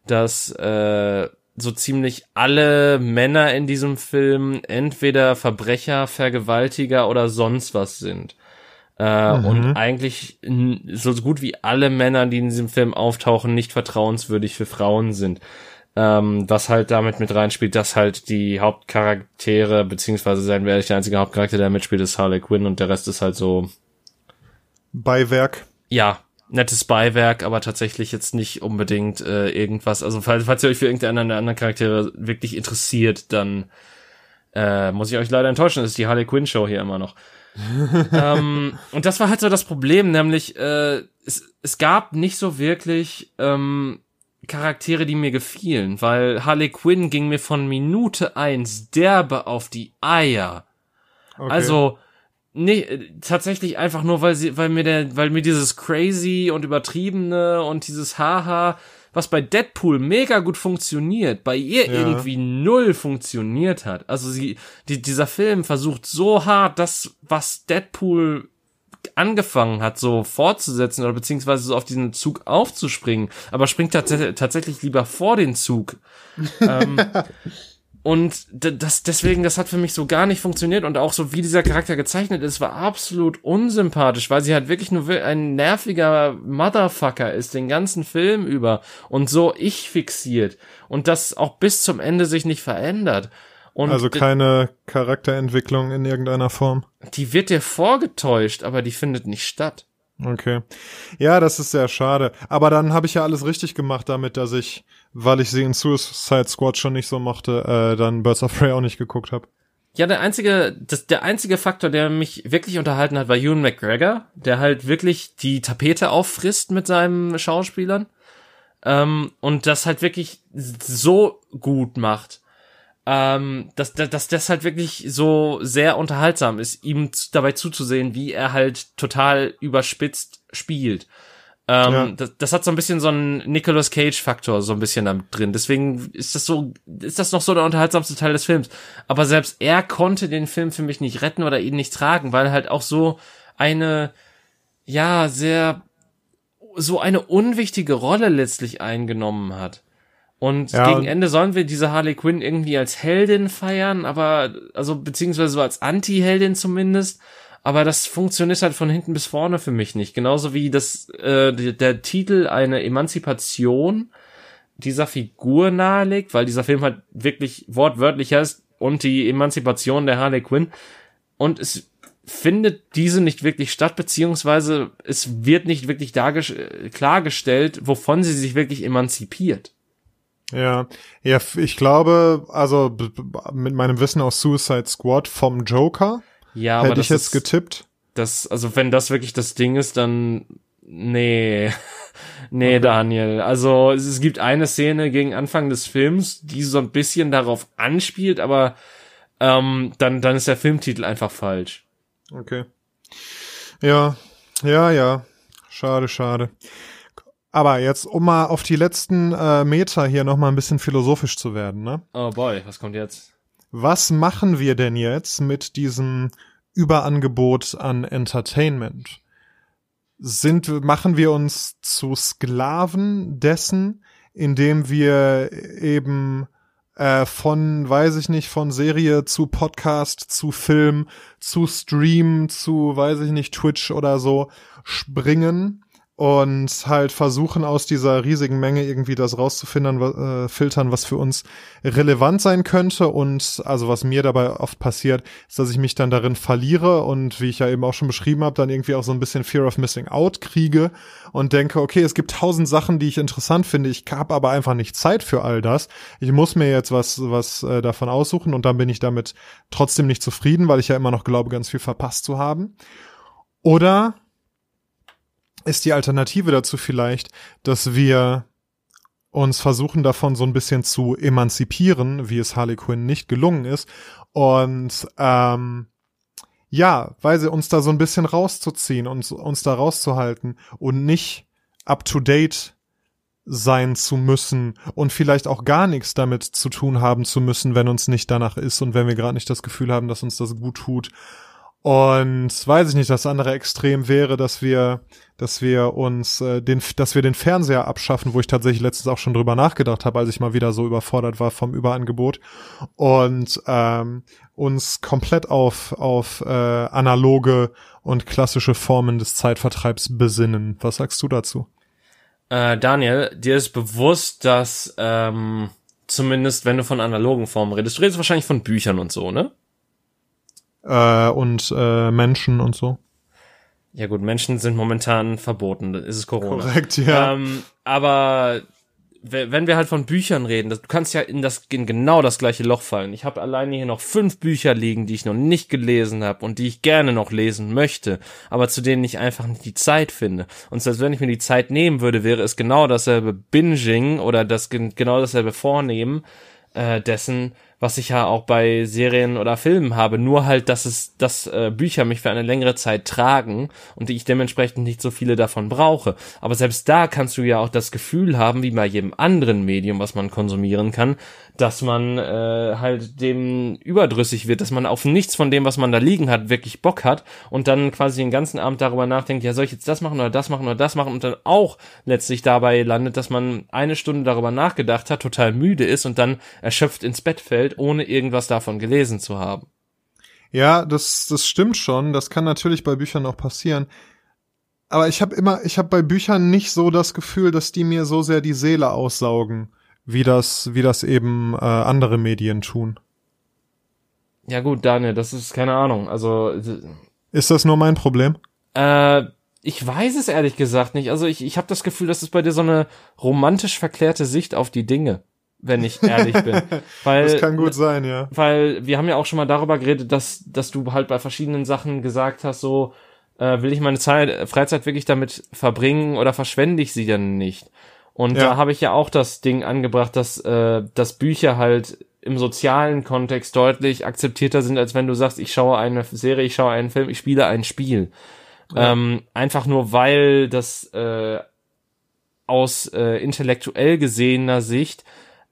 dass äh, so ziemlich alle Männer in diesem Film entweder Verbrecher, Vergewaltiger oder sonst was sind. Äh, mhm. Und eigentlich so gut wie alle Männer, die in diesem Film auftauchen, nicht vertrauenswürdig für Frauen sind. Ähm, was halt damit mit reinspielt, dass halt die Hauptcharaktere, beziehungsweise sein wir ehrlich, der einzige Hauptcharakter, der mitspielt, ist Harley Quinn und der Rest ist halt so,
Beiwerk.
Ja, nettes Beiwerk, aber tatsächlich jetzt nicht unbedingt äh, irgendwas. Also falls, falls ihr euch für irgendeinen der anderen Charaktere wirklich interessiert, dann äh, muss ich euch leider enttäuschen, das ist die Harley Quinn Show hier immer noch. Ähm, und das war halt so das Problem, nämlich äh, es, es gab nicht so wirklich ähm, Charaktere, die mir gefielen, weil Harley Quinn ging mir von Minute eins derbe auf die Eier. Okay. Also nee, tatsächlich einfach nur, weil sie, weil mir der, weil mir dieses crazy und übertriebene und dieses Haha, was bei Deadpool mega gut funktioniert, bei ihr ja. irgendwie null funktioniert hat. Also sie, die, dieser Film versucht so hart, das, was Deadpool angefangen hat, so fortzusetzen oder beziehungsweise so auf diesen Zug aufzuspringen, aber springt tats tatsächlich lieber vor den Zug. ähm, und das, deswegen, das hat für mich so gar nicht funktioniert und auch so wie dieser Charakter gezeichnet ist, war absolut unsympathisch, weil sie halt wirklich nur ein nerviger Motherfucker ist, den ganzen Film über und so ich fixiert und das auch bis zum Ende sich nicht verändert. Und
also keine Charakterentwicklung in irgendeiner Form.
Die wird dir vorgetäuscht, aber die findet nicht statt.
Okay. Ja, das ist sehr schade. Aber dann habe ich ja alles richtig gemacht damit, dass ich, weil ich sie in Suicide Squad schon nicht so mochte, äh, dann Birds of Prey auch nicht geguckt habe.
Ja, der einzige, das, der einzige Faktor, der mich wirklich unterhalten hat, war Ewan McGregor, der halt wirklich die Tapete auffrisst mit seinen Schauspielern ähm, und das halt wirklich so gut macht ähm, dass, dass, dass das halt wirklich so sehr unterhaltsam ist, ihm dabei zuzusehen, wie er halt total überspitzt spielt. Ähm, ja. das, das hat so ein bisschen so einen Nicolas Cage-Faktor so ein bisschen da drin. Deswegen ist das so, ist das noch so der unterhaltsamste Teil des Films. Aber selbst er konnte den Film für mich nicht retten oder ihn nicht tragen, weil er halt auch so eine, ja, sehr, so eine unwichtige Rolle letztlich eingenommen hat. Und ja, gegen Ende sollen wir diese Harley Quinn irgendwie als Heldin feiern, aber, also, beziehungsweise so als Anti-Heldin zumindest. Aber das funktioniert halt von hinten bis vorne für mich nicht. Genauso wie das, äh, der Titel eine Emanzipation dieser Figur nahelegt, weil dieser Film halt wirklich wortwörtlich ist und die Emanzipation der Harley Quinn. Und es findet diese nicht wirklich statt, beziehungsweise es wird nicht wirklich klargestellt, wovon sie sich wirklich emanzipiert.
Ja, ja, ich glaube, also mit meinem Wissen aus Suicide Squad vom Joker ja, hätte ich jetzt ist, getippt.
Das, also wenn das wirklich das Ding ist, dann nee, nee, okay. Daniel. Also es, es gibt eine Szene gegen Anfang des Films, die so ein bisschen darauf anspielt, aber ähm, dann dann ist der Filmtitel einfach falsch.
Okay. Ja, ja, ja. Schade, schade. Aber jetzt, um mal auf die letzten äh, Meter hier noch mal ein bisschen philosophisch zu werden, ne?
Oh boy, was kommt jetzt?
Was machen wir denn jetzt mit diesem Überangebot an Entertainment? Sind, machen wir uns zu Sklaven dessen, indem wir eben äh, von, weiß ich nicht, von Serie zu Podcast, zu Film, zu Stream, zu, weiß ich nicht, Twitch oder so springen und halt versuchen aus dieser riesigen Menge irgendwie das rauszufinden, äh, filtern, was für uns relevant sein könnte und also was mir dabei oft passiert, ist, dass ich mich dann darin verliere und wie ich ja eben auch schon beschrieben habe, dann irgendwie auch so ein bisschen Fear of Missing Out kriege und denke, okay, es gibt tausend Sachen, die ich interessant finde, ich habe aber einfach nicht Zeit für all das. Ich muss mir jetzt was was äh, davon aussuchen und dann bin ich damit trotzdem nicht zufrieden, weil ich ja immer noch glaube, ganz viel verpasst zu haben. Oder ist die Alternative dazu vielleicht, dass wir uns versuchen davon so ein bisschen zu emanzipieren, wie es Harley Quinn nicht gelungen ist. Und ähm, ja, weil sie uns da so ein bisschen rauszuziehen und uns da rauszuhalten und nicht up to date sein zu müssen und vielleicht auch gar nichts damit zu tun haben zu müssen, wenn uns nicht danach ist und wenn wir gerade nicht das Gefühl haben, dass uns das gut tut und weiß ich nicht, das andere Extrem wäre, dass wir, dass wir uns äh, den, dass wir den Fernseher abschaffen, wo ich tatsächlich letztens auch schon drüber nachgedacht habe, als ich mal wieder so überfordert war vom Überangebot und ähm, uns komplett auf auf äh, analoge und klassische Formen des Zeitvertreibs besinnen. Was sagst du dazu?
Äh, Daniel, dir ist bewusst, dass ähm, zumindest wenn du von analogen Formen redest, du redest wahrscheinlich von Büchern und so, ne?
Äh, und äh, Menschen und so.
Ja gut, Menschen sind momentan verboten, ist es Corona.
Korrekt, ja.
Ähm, aber wenn wir halt von Büchern reden, du kannst ja in das in genau das gleiche Loch fallen. Ich habe alleine hier noch fünf Bücher liegen, die ich noch nicht gelesen habe und die ich gerne noch lesen möchte, aber zu denen ich einfach nicht die Zeit finde. Und selbst wenn ich mir die Zeit nehmen würde, wäre es genau dasselbe Binging oder das genau dasselbe Vornehmen äh, dessen, was ich ja auch bei Serien oder Filmen habe, nur halt, dass es, dass äh, Bücher mich für eine längere Zeit tragen und ich dementsprechend nicht so viele davon brauche. Aber selbst da kannst du ja auch das Gefühl haben, wie bei jedem anderen Medium, was man konsumieren kann, dass man äh, halt dem überdrüssig wird, dass man auf nichts von dem, was man da liegen hat, wirklich Bock hat und dann quasi den ganzen Abend darüber nachdenkt, ja, soll ich jetzt das machen oder das machen oder das machen und dann auch letztlich dabei landet, dass man eine Stunde darüber nachgedacht hat, total müde ist und dann erschöpft ins Bett fällt, ohne irgendwas davon gelesen zu haben.
Ja, das, das stimmt schon. Das kann natürlich bei Büchern auch passieren. Aber ich habe immer, ich habe bei Büchern nicht so das Gefühl, dass die mir so sehr die Seele aussaugen wie das, wie das eben äh, andere Medien tun.
Ja gut, Daniel, das ist keine Ahnung. Also
ist das nur mein Problem?
Äh, ich weiß es ehrlich gesagt nicht. Also ich, ich habe das Gefühl, das ist bei dir so eine romantisch verklärte Sicht auf die Dinge, wenn ich ehrlich bin. Weil,
das kann gut sein, ja.
Weil wir haben ja auch schon mal darüber geredet, dass, dass du halt bei verschiedenen Sachen gesagt hast, so äh, will ich meine Zeit, Freizeit wirklich damit verbringen oder verschwende ich sie dann nicht? Und ja. da habe ich ja auch das Ding angebracht, dass, äh, dass Bücher halt im sozialen Kontext deutlich akzeptierter sind, als wenn du sagst, ich schaue eine Serie, ich schaue einen Film, ich spiele ein Spiel. Ja. Ähm, einfach nur, weil das äh, aus äh, intellektuell gesehener Sicht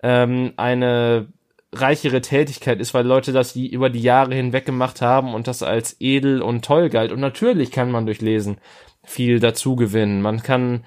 ähm, eine reichere Tätigkeit ist, weil Leute das die über die Jahre hinweg gemacht haben und das als edel und toll galt. Und natürlich kann man durch Lesen viel dazu gewinnen. Man kann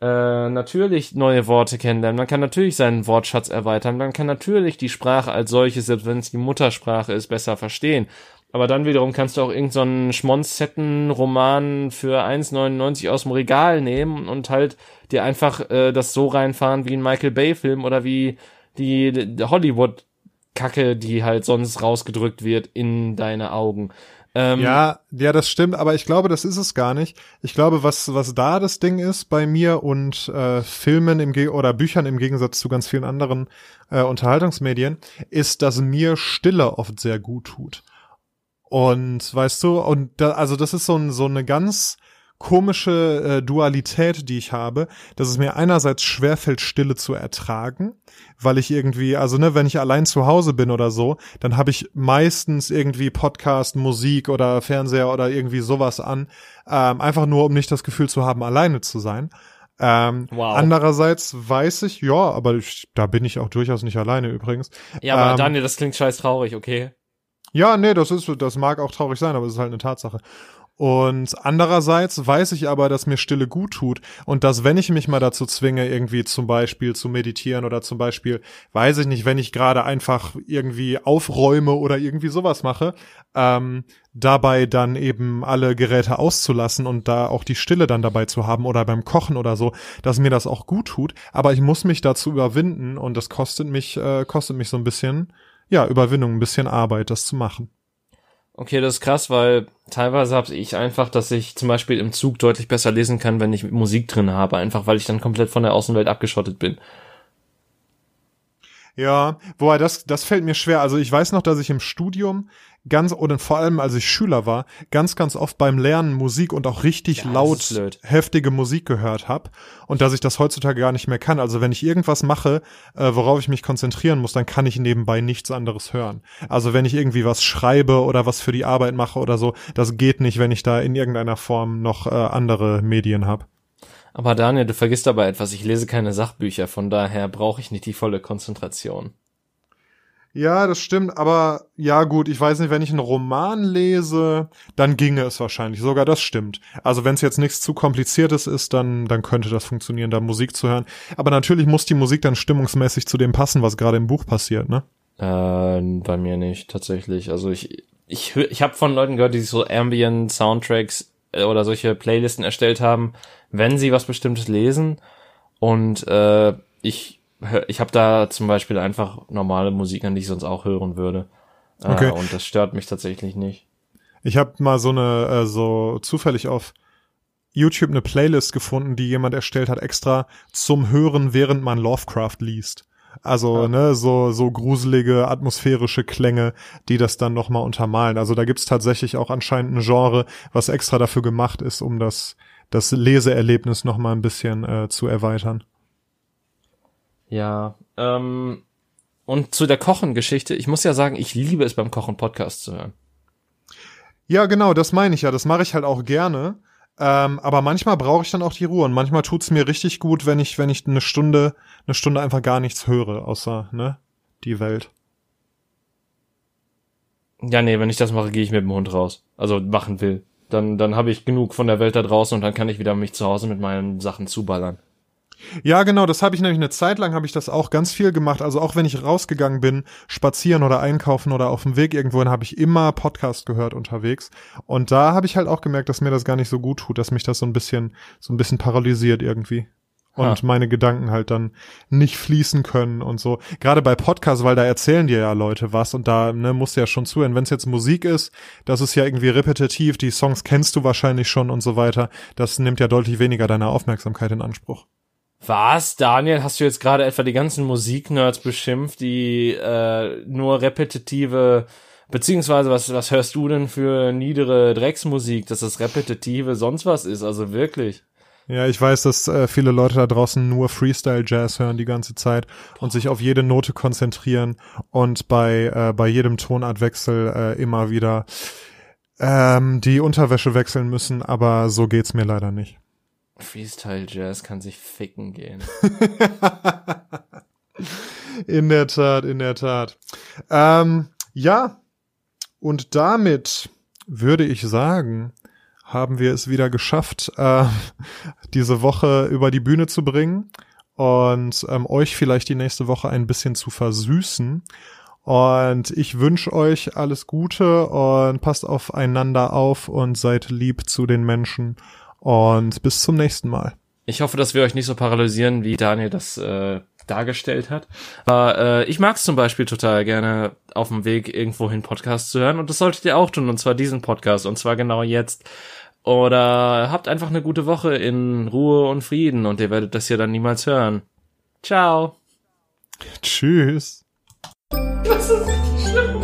äh, natürlich neue Worte kennenlernen, man kann natürlich seinen Wortschatz erweitern, man kann natürlich die Sprache als solche, selbst wenn es die Muttersprache ist, besser verstehen. Aber dann wiederum kannst du auch irgendeinen so Schmonzetten-Roman für 1,99 aus dem Regal nehmen und halt dir einfach äh, das so reinfahren wie ein Michael Bay-Film oder wie die, die Hollywood-Kacke, die halt sonst rausgedrückt wird in deine Augen.
Ähm, ja, ja, das stimmt, aber ich glaube, das ist es gar nicht. Ich glaube, was, was da das Ding ist bei mir und äh, Filmen im Ge oder Büchern im Gegensatz zu ganz vielen anderen äh, Unterhaltungsmedien, ist, dass mir Stille oft sehr gut tut. Und weißt du, und da, also das ist so, ein, so eine ganz komische äh, Dualität, die ich habe, dass es mir einerseits schwerfällt, Stille zu ertragen, weil ich irgendwie, also ne, wenn ich allein zu Hause bin oder so, dann habe ich meistens irgendwie Podcast, Musik oder Fernseher oder irgendwie sowas an, ähm, einfach nur, um nicht das Gefühl zu haben, alleine zu sein. Ähm, wow. Andererseits weiß ich, ja, aber ich, da bin ich auch durchaus nicht alleine übrigens.
Ja, aber ähm, Daniel, das klingt scheiß traurig, okay?
Ja, nee, das ist, das mag auch traurig sein, aber es ist halt eine Tatsache. Und andererseits weiß ich aber, dass mir Stille gut tut und dass, wenn ich mich mal dazu zwinge, irgendwie zum Beispiel zu meditieren oder zum Beispiel, weiß ich nicht, wenn ich gerade einfach irgendwie aufräume oder irgendwie sowas mache, ähm, dabei dann eben alle Geräte auszulassen und da auch die Stille dann dabei zu haben oder beim Kochen oder so, dass mir das auch gut tut. Aber ich muss mich dazu überwinden und das kostet mich, äh, kostet mich so ein bisschen, ja, Überwindung, ein bisschen Arbeit, das zu machen.
Okay, das ist krass, weil teilweise habe ich einfach, dass ich zum Beispiel im Zug deutlich besser lesen kann, wenn ich Musik drin habe, einfach weil ich dann komplett von der Außenwelt abgeschottet bin.
Ja, wobei das, das fällt mir schwer. Also ich weiß noch, dass ich im Studium ganz, oder vor allem als ich Schüler war, ganz, ganz oft beim Lernen Musik und auch richtig ja, laut heftige Musik gehört habe. Und dass ich das heutzutage gar nicht mehr kann. Also wenn ich irgendwas mache, äh, worauf ich mich konzentrieren muss, dann kann ich nebenbei nichts anderes hören. Also wenn ich irgendwie was schreibe oder was für die Arbeit mache oder so, das geht nicht, wenn ich da in irgendeiner Form noch äh, andere Medien habe.
Aber Daniel, du vergisst aber etwas. Ich lese keine Sachbücher, von daher brauche ich nicht die volle Konzentration.
Ja, das stimmt, aber ja gut, ich weiß nicht, wenn ich einen Roman lese, dann ginge es wahrscheinlich. Sogar das stimmt. Also wenn es jetzt nichts zu kompliziertes ist, dann dann könnte das funktionieren, da Musik zu hören. Aber natürlich muss die Musik dann stimmungsmäßig zu dem passen, was gerade im Buch passiert, ne?
Äh, bei mir nicht tatsächlich. Also ich ich ich habe von Leuten gehört, die so Ambient Soundtracks oder solche Playlisten erstellt haben, wenn sie was Bestimmtes lesen. Und äh, ich ich habe da zum Beispiel einfach normale Musik, an die ich sonst auch hören würde. Äh, okay. Äh, und das stört mich tatsächlich nicht.
Ich habe mal so eine, äh, so zufällig auf YouTube eine Playlist gefunden, die jemand erstellt hat, extra zum Hören, während man Lovecraft liest. Also, ja. ne, so, so gruselige, atmosphärische Klänge, die das dann nochmal untermalen. Also da gibt's tatsächlich auch anscheinend ein Genre, was extra dafür gemacht ist, um das, das Leseerlebnis nochmal ein bisschen äh, zu erweitern.
Ja, ähm, und zu der Kochen-Geschichte, ich muss ja sagen, ich liebe es beim Kochen Podcast zu hören.
Ja, genau, das meine ich ja. Das mache ich halt auch gerne. Ähm, aber manchmal brauche ich dann auch die Ruhe und manchmal tut's mir richtig gut, wenn ich, wenn ich eine Stunde, eine Stunde einfach gar nichts höre, außer, ne, die Welt.
Ja, nee, wenn ich das mache, gehe ich mit dem Hund raus. Also machen will. Dann, dann habe ich genug von der Welt da draußen und dann kann ich wieder mich zu Hause mit meinen Sachen zuballern.
Ja, genau, das habe ich nämlich eine Zeit lang habe ich das auch ganz viel gemacht. Also auch wenn ich rausgegangen bin, spazieren oder einkaufen oder auf dem Weg irgendwohin, habe ich immer Podcast gehört unterwegs. Und da habe ich halt auch gemerkt, dass mir das gar nicht so gut tut, dass mich das so ein bisschen so ein bisschen paralysiert irgendwie und ha. meine Gedanken halt dann nicht fließen können und so. Gerade bei Podcasts, weil da erzählen dir ja Leute was und da ne, musst du ja schon zuhören. Wenn es jetzt Musik ist, das ist ja irgendwie repetitiv, die Songs kennst du wahrscheinlich schon und so weiter. Das nimmt ja deutlich weniger deine Aufmerksamkeit in Anspruch.
Was, Daniel? Hast du jetzt gerade etwa die ganzen Musiknerds beschimpft, die äh, nur repetitive, beziehungsweise was, was hörst du denn für niedere Drecksmusik, dass das repetitive sonst was ist? Also wirklich.
Ja, ich weiß, dass äh, viele Leute da draußen nur Freestyle-Jazz hören die ganze Zeit und sich auf jede Note konzentrieren und bei, äh, bei jedem Tonartwechsel äh, immer wieder ähm, die Unterwäsche wechseln müssen, aber so geht's mir leider nicht.
Freestyle Jazz kann sich ficken gehen.
in der Tat, in der Tat. Ähm, ja, und damit würde ich sagen, haben wir es wieder geschafft, äh, diese Woche über die Bühne zu bringen und ähm, euch vielleicht die nächste Woche ein bisschen zu versüßen. Und ich wünsche euch alles Gute und passt aufeinander auf und seid lieb zu den Menschen und bis zum nächsten Mal.
Ich hoffe, dass wir euch nicht so paralysieren, wie Daniel das äh, dargestellt hat. Aber äh, ich mag es zum Beispiel total gerne, auf dem Weg irgendwohin Podcast zu hören. Und das solltet ihr auch tun, und zwar diesen Podcast, und zwar genau jetzt. Oder habt einfach eine gute Woche in Ruhe und Frieden und ihr werdet das hier dann niemals hören. Ciao.
Tschüss. Das ist richtig schlimm.